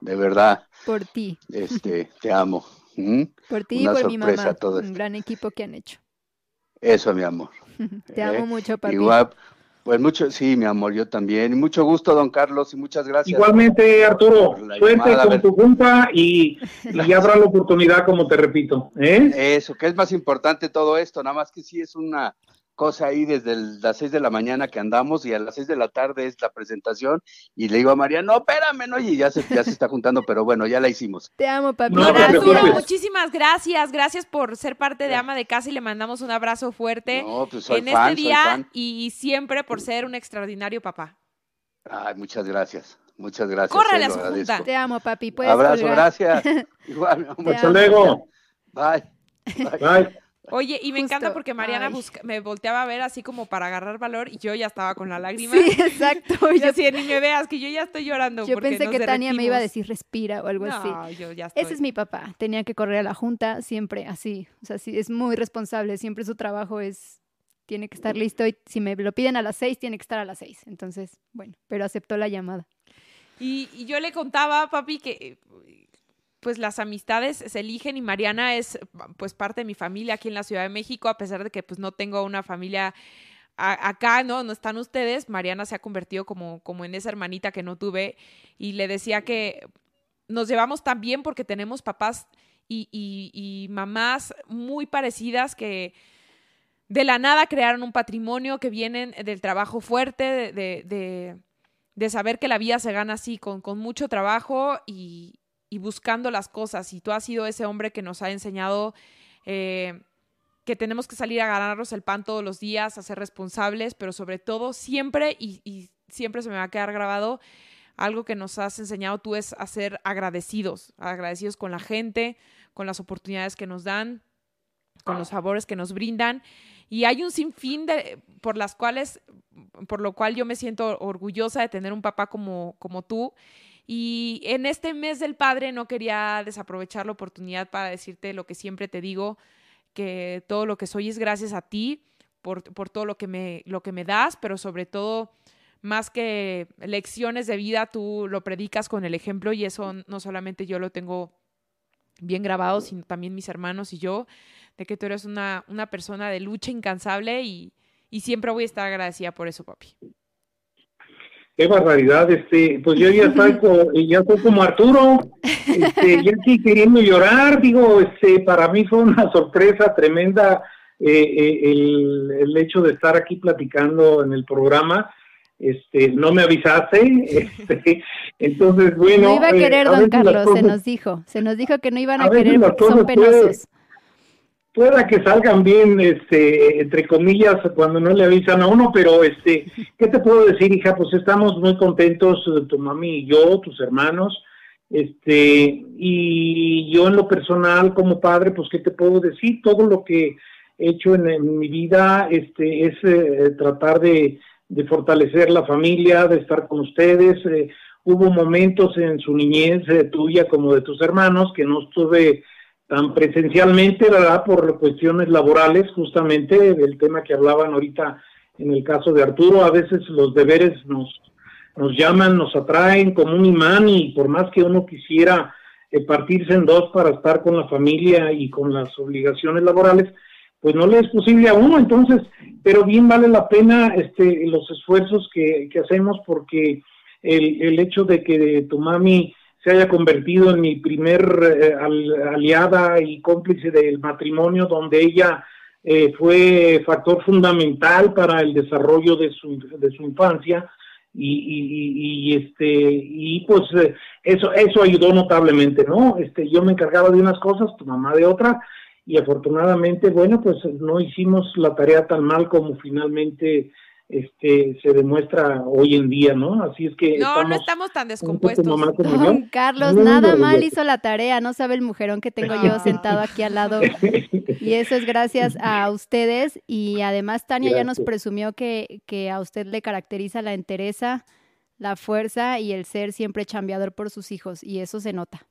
[SPEAKER 5] De verdad,
[SPEAKER 2] Por ti,
[SPEAKER 5] este, [laughs] te amo. ¿Mm?
[SPEAKER 2] por ti y por mi mamá.
[SPEAKER 5] todo
[SPEAKER 2] Un gran equipo que han hecho.
[SPEAKER 5] Eso, mi amor. [laughs]
[SPEAKER 2] Te
[SPEAKER 5] ¿eh?
[SPEAKER 2] amo mucho, papi.
[SPEAKER 5] Igual, pues mucho, sí, mi amor, yo también. Y mucho gusto, don Carlos, y muchas gracias.
[SPEAKER 6] Igualmente, Arturo, suerte con tu junta y, [laughs] y ya habrá la oportunidad, como te repito. ¿eh?
[SPEAKER 5] Eso, que es más importante todo esto, nada más que sí es una cosa ahí desde el- las seis de la mañana que andamos y a las seis de la tarde es la presentación y le digo a María, no, espérame, no, y ya se, ya se está juntando, pero bueno, ya la hicimos.
[SPEAKER 2] Te amo, papi.
[SPEAKER 6] No
[SPEAKER 3] muchísimas gracias. Gracias por ser parte de Ama de Casa y le mandamos un abrazo fuerte
[SPEAKER 5] No, pues soy
[SPEAKER 3] en
[SPEAKER 5] fan,
[SPEAKER 3] este
[SPEAKER 5] soy
[SPEAKER 3] día
[SPEAKER 5] fan.
[SPEAKER 3] y siempre por ser un extraordinario papá.
[SPEAKER 5] Ay, muchas gracias, muchas gracias.
[SPEAKER 3] Córrale
[SPEAKER 5] eh,
[SPEAKER 3] a su junta.
[SPEAKER 2] Te amo, papi. Puedes
[SPEAKER 5] Abrazo,
[SPEAKER 2] colgar.
[SPEAKER 5] gracias. [laughs] Igual,
[SPEAKER 6] Hasta luego.
[SPEAKER 5] Bye. [laughs] Bye.
[SPEAKER 6] Bye.
[SPEAKER 3] Oye, y me encanta porque Mariana busca- me volteaba a ver así como para agarrar valor y yo ya estaba con la lágrima.
[SPEAKER 2] Sí, [laughs] exacto. [laughs]
[SPEAKER 3] Y
[SPEAKER 2] Yo,
[SPEAKER 3] así, ni me veas, que yo ya estoy llorando.
[SPEAKER 2] yo
[SPEAKER 3] porque
[SPEAKER 2] pensé que Tania me iba a decir respira o algo así.
[SPEAKER 3] No, yo ya estoy.
[SPEAKER 2] Ese es mi papá. Tenía que correr a la junta siempre así. O sea, sí, es muy responsable. Siempre su trabajo es. Tiene que estar listo y si me lo piden a las seis, tiene que estar a las seis. Entonces, bueno, pero aceptó la llamada.
[SPEAKER 3] Y, y yo le contaba, papi, que pues las amistades se eligen y Mariana es pues parte de mi familia aquí en la Ciudad de México, a pesar de que pues no tengo una familia acá, ¿no? No están ustedes. Mariana se ha convertido como, como en esa hermanita que no tuve y le decía que nos llevamos tan bien porque tenemos papás y, y- y mamás muy parecidas que de la nada crearon un patrimonio que vienen del trabajo fuerte, de, de- de- de saber que la vida se gana así, con, con mucho trabajo y, y buscando las cosas. Y tú has sido ese hombre que nos ha enseñado eh, que tenemos que salir a ganarnos el pan todos los días, a ser responsables, pero sobre todo siempre, y, siempre se me va a quedar grabado, algo que nos has enseñado tú es a ser agradecidos, agradecidos con la gente, con las oportunidades que nos dan, con los favores que nos brindan. Y hay un sinfín de, por las cuales, por lo cual yo me siento orgullosa de tener un papá como, como tú. Y en este mes del padre no quería desaprovechar la oportunidad para decirte lo que siempre te digo, que todo lo que soy es gracias a ti, por, por todo lo que, me, lo que me das, pero sobre todo, más que lecciones de vida, tú lo predicas con el ejemplo y eso no solamente yo lo tengo bien grabado, sino también mis hermanos y yo, de que tú eres una, una persona de lucha incansable y, y siempre voy a estar agradecida por eso, papi.
[SPEAKER 6] Qué barbaridad, este, pues yo ya estoy, [laughs] ya estoy como Arturo, este, ya aquí queriendo llorar, digo, este, para mí fue una sorpresa tremenda eh, eh, el, el hecho de estar aquí platicando en el programa, este, no me avisaste, [laughs] este, entonces, bueno.
[SPEAKER 2] no iba a
[SPEAKER 6] eh,
[SPEAKER 2] querer,
[SPEAKER 6] a
[SPEAKER 2] don Carlos, se nos dijo. Se nos dijo que no iban
[SPEAKER 6] a
[SPEAKER 2] querer porque son
[SPEAKER 6] puede-
[SPEAKER 2] penosos.
[SPEAKER 6] Pueda que salgan bien, este, entre comillas, cuando no le avisan a uno, pero este, [laughs] ¿qué te puedo decir, hija? Pues estamos muy contentos, eh, tu mami y yo, tus hermanos, este, y yo en lo personal como padre, pues qué te puedo decir, todo lo que he hecho en, en mi vida, este, es eh, tratar de, de fortalecer la familia, de estar con ustedes. eh, hubo momentos en su niñez eh, tuya como de tus hermanos que no estuve tan presencialmente, ¿verdad? Por cuestiones laborales, justamente del tema que hablaban ahorita en el caso de Arturo, a veces los deberes nos, nos llaman, nos atraen como un imán y por más que uno quisiera eh, partirse en dos para estar con la familia y con las obligaciones laborales, pues no le es posible a uno, entonces, pero bien vale la pena este, los esfuerzos que, que hacemos porque el, el hecho de que tu mami se haya convertido en mi primer eh, al- aliada y cómplice del matrimonio, donde ella eh, fue factor fundamental para el desarrollo de su, de su infancia y, y- y- y, este y pues eh, eso eso ayudó notablemente, ¿no? Este yo me encargaba de unas cosas, tu mamá de otras y afortunadamente bueno pues no hicimos la tarea tan mal como finalmente este se demuestra hoy en día, ¿no? Así es que
[SPEAKER 3] No, no
[SPEAKER 6] estamos
[SPEAKER 3] tan descompuestos.
[SPEAKER 6] mamá como yo.
[SPEAKER 2] Don Carlos, nada mal hizo la tarea, no sabe el mujerón que tengo yo sentado aquí al lado. Y eso es gracias a ustedes. Y además Tania ya nos presumió que, que a usted le caracteriza la entereza, la fuerza y el ser siempre chambeador por sus hijos. Y eso se nota.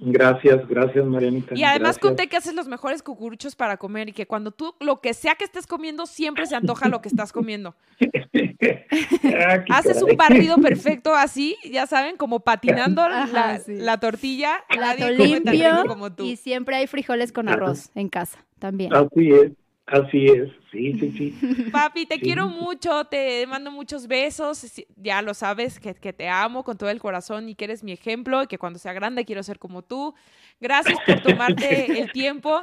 [SPEAKER 6] Gracias, gracias Marianita.
[SPEAKER 3] Y además
[SPEAKER 6] gracias.
[SPEAKER 3] conté que haces los mejores cucuruchos para comer y que cuando tú, lo que sea que estés comiendo, siempre se antoja lo que estás comiendo. [laughs]
[SPEAKER 6] Ah,
[SPEAKER 3] Haces
[SPEAKER 6] caray.
[SPEAKER 3] un barrido perfecto así, ya saben, como patinando
[SPEAKER 2] Ajá,
[SPEAKER 3] la,
[SPEAKER 2] sí.
[SPEAKER 3] la tortilla.
[SPEAKER 2] Plato limpio
[SPEAKER 3] como tú.
[SPEAKER 2] y siempre hay frijoles con arroz en casa también.
[SPEAKER 6] Así es, así es. Sí, sí, sí. [laughs]
[SPEAKER 3] Papi, te
[SPEAKER 6] Sí.
[SPEAKER 3] quiero mucho, te mando muchos besos. Ya lo sabes, que, que te amo con todo el corazón y que eres mi ejemplo y que cuando sea grande quiero ser como tú. Gracias por [laughs] tomarte el tiempo.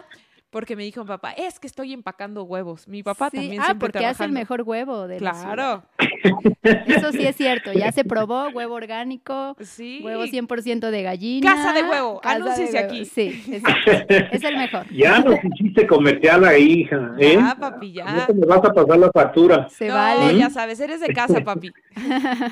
[SPEAKER 3] Porque me dijo mi papá, es que estoy empacando huevos. Mi papá
[SPEAKER 2] Sí,
[SPEAKER 3] también
[SPEAKER 2] ah,
[SPEAKER 3] siempre
[SPEAKER 2] porque hace el
[SPEAKER 3] trabajando.
[SPEAKER 2] mejor huevo de la ciudad.
[SPEAKER 3] Claro,
[SPEAKER 2] Eso sí es cierto, ya se [laughs] probó huevo orgánico,
[SPEAKER 3] sí.
[SPEAKER 2] huevo 100% de gallina.
[SPEAKER 3] Casa de huevo,
[SPEAKER 2] casa de
[SPEAKER 3] anúnciese
[SPEAKER 2] huevo.
[SPEAKER 3] aquí.
[SPEAKER 2] Sí, es el mejor.
[SPEAKER 6] Ya nos hiciste comercial ahí, hija. ¿eh?
[SPEAKER 3] Ya, papi, ya.
[SPEAKER 6] No te me vas a pasar la factura.
[SPEAKER 2] Se
[SPEAKER 3] no,
[SPEAKER 2] vale.
[SPEAKER 3] ya sabes, eres de casa, [laughs] papi.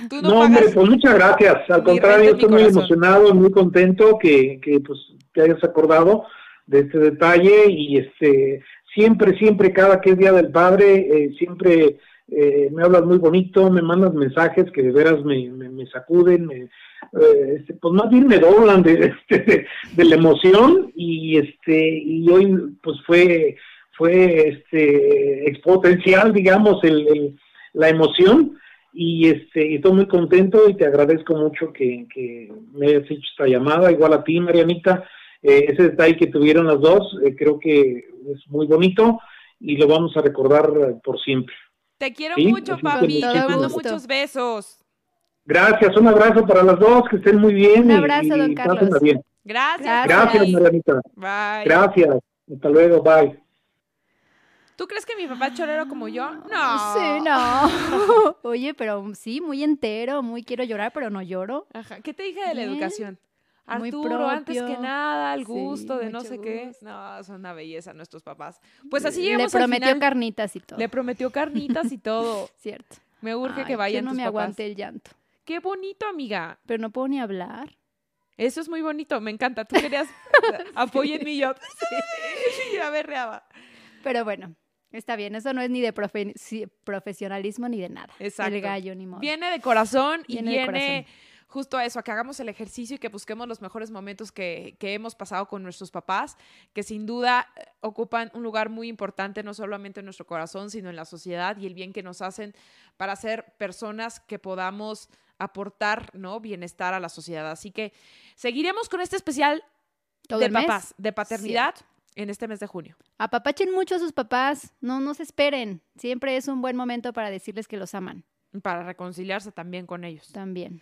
[SPEAKER 3] Tú no,
[SPEAKER 6] No, hombre, pues muchas gracias. Al contrario, estoy muy emocionado, muy contento que, que pues te hayas acordado de este detalle y este siempre, siempre, cada que es Día del Padre, eh, siempre eh, me hablas muy bonito, me mandas mensajes que de veras me, me, sacuden, me, eh, este, pues más bien me doblan de, [laughs] de, de la emoción y este y hoy pues fue fue este exponencial digamos el, el- la emoción y este y estoy muy contento y te agradezco mucho que, que me hayas hecho esta llamada igual a ti Marianita Eh, ese detalle que tuvieron las dos eh, creo que es muy bonito y lo vamos a recordar eh, por siempre
[SPEAKER 3] Te quiero
[SPEAKER 6] Sí,
[SPEAKER 3] mucho,
[SPEAKER 2] con
[SPEAKER 3] Te mando
[SPEAKER 2] gusto.
[SPEAKER 3] muchos besos.
[SPEAKER 6] gracias un abrazo para las dos que estén muy bien
[SPEAKER 2] Un abrazo,
[SPEAKER 6] y,
[SPEAKER 2] don Carlos.
[SPEAKER 6] bien
[SPEAKER 3] Gracias.
[SPEAKER 2] Gracias.
[SPEAKER 6] Marianita
[SPEAKER 3] Bye.
[SPEAKER 6] gracias hasta luego bye
[SPEAKER 3] ¿Tú crees que mi papá es chorero como yo? No.
[SPEAKER 2] Sí, no. [laughs] Oye, pero sí, muy entero, muy quiero llorar, pero no lloro.
[SPEAKER 3] Ajá. ¿Qué te dije de la educación? Arturo, antes que nada, al
[SPEAKER 2] Sí,
[SPEAKER 3] gusto de no sé qué. No, son una belleza nuestros papás. Pues así
[SPEAKER 2] Le
[SPEAKER 3] llegamos al
[SPEAKER 2] prometió
[SPEAKER 3] final.
[SPEAKER 2] carnitas y todo.
[SPEAKER 3] Le prometió carnitas y todo. [laughs]
[SPEAKER 2] Cierto.
[SPEAKER 3] Me urge
[SPEAKER 2] Ay,
[SPEAKER 3] que vayan
[SPEAKER 2] yo no
[SPEAKER 3] tus
[SPEAKER 2] me
[SPEAKER 3] papás.
[SPEAKER 2] aguante el llanto.
[SPEAKER 3] Qué bonito, amiga.
[SPEAKER 2] Pero no puedo ni hablar.
[SPEAKER 3] Eso es muy bonito, me encanta. Tú querías [laughs] apóyenme y yo. [laughs] Sí, ya berreaba.
[SPEAKER 2] Pero bueno, está bien. Eso no es ni de profe- profesionalismo ni de nada.
[SPEAKER 3] Exacto.
[SPEAKER 2] El gallo ni modo.
[SPEAKER 3] Viene de corazón y
[SPEAKER 2] Viene de corazón.
[SPEAKER 3] Justo a eso, a que hagamos el ejercicio y que busquemos los mejores momentos que, que hemos pasado con nuestros papás, que sin duda eh, ocupan un lugar muy importante, no solamente en nuestro corazón, sino en la sociedad y el bien que nos hacen para ser personas que podamos aportar ¿no? bienestar a la sociedad. Así que seguiremos con este especial
[SPEAKER 2] Todo
[SPEAKER 3] de
[SPEAKER 2] el mes.
[SPEAKER 3] papás, de paternidad, en este mes de junio.
[SPEAKER 2] Apapachen mucho a sus papás. No, no se esperen. Siempre es un buen momento para decirles que los aman.
[SPEAKER 3] Para reconciliarse también con ellos.
[SPEAKER 2] También.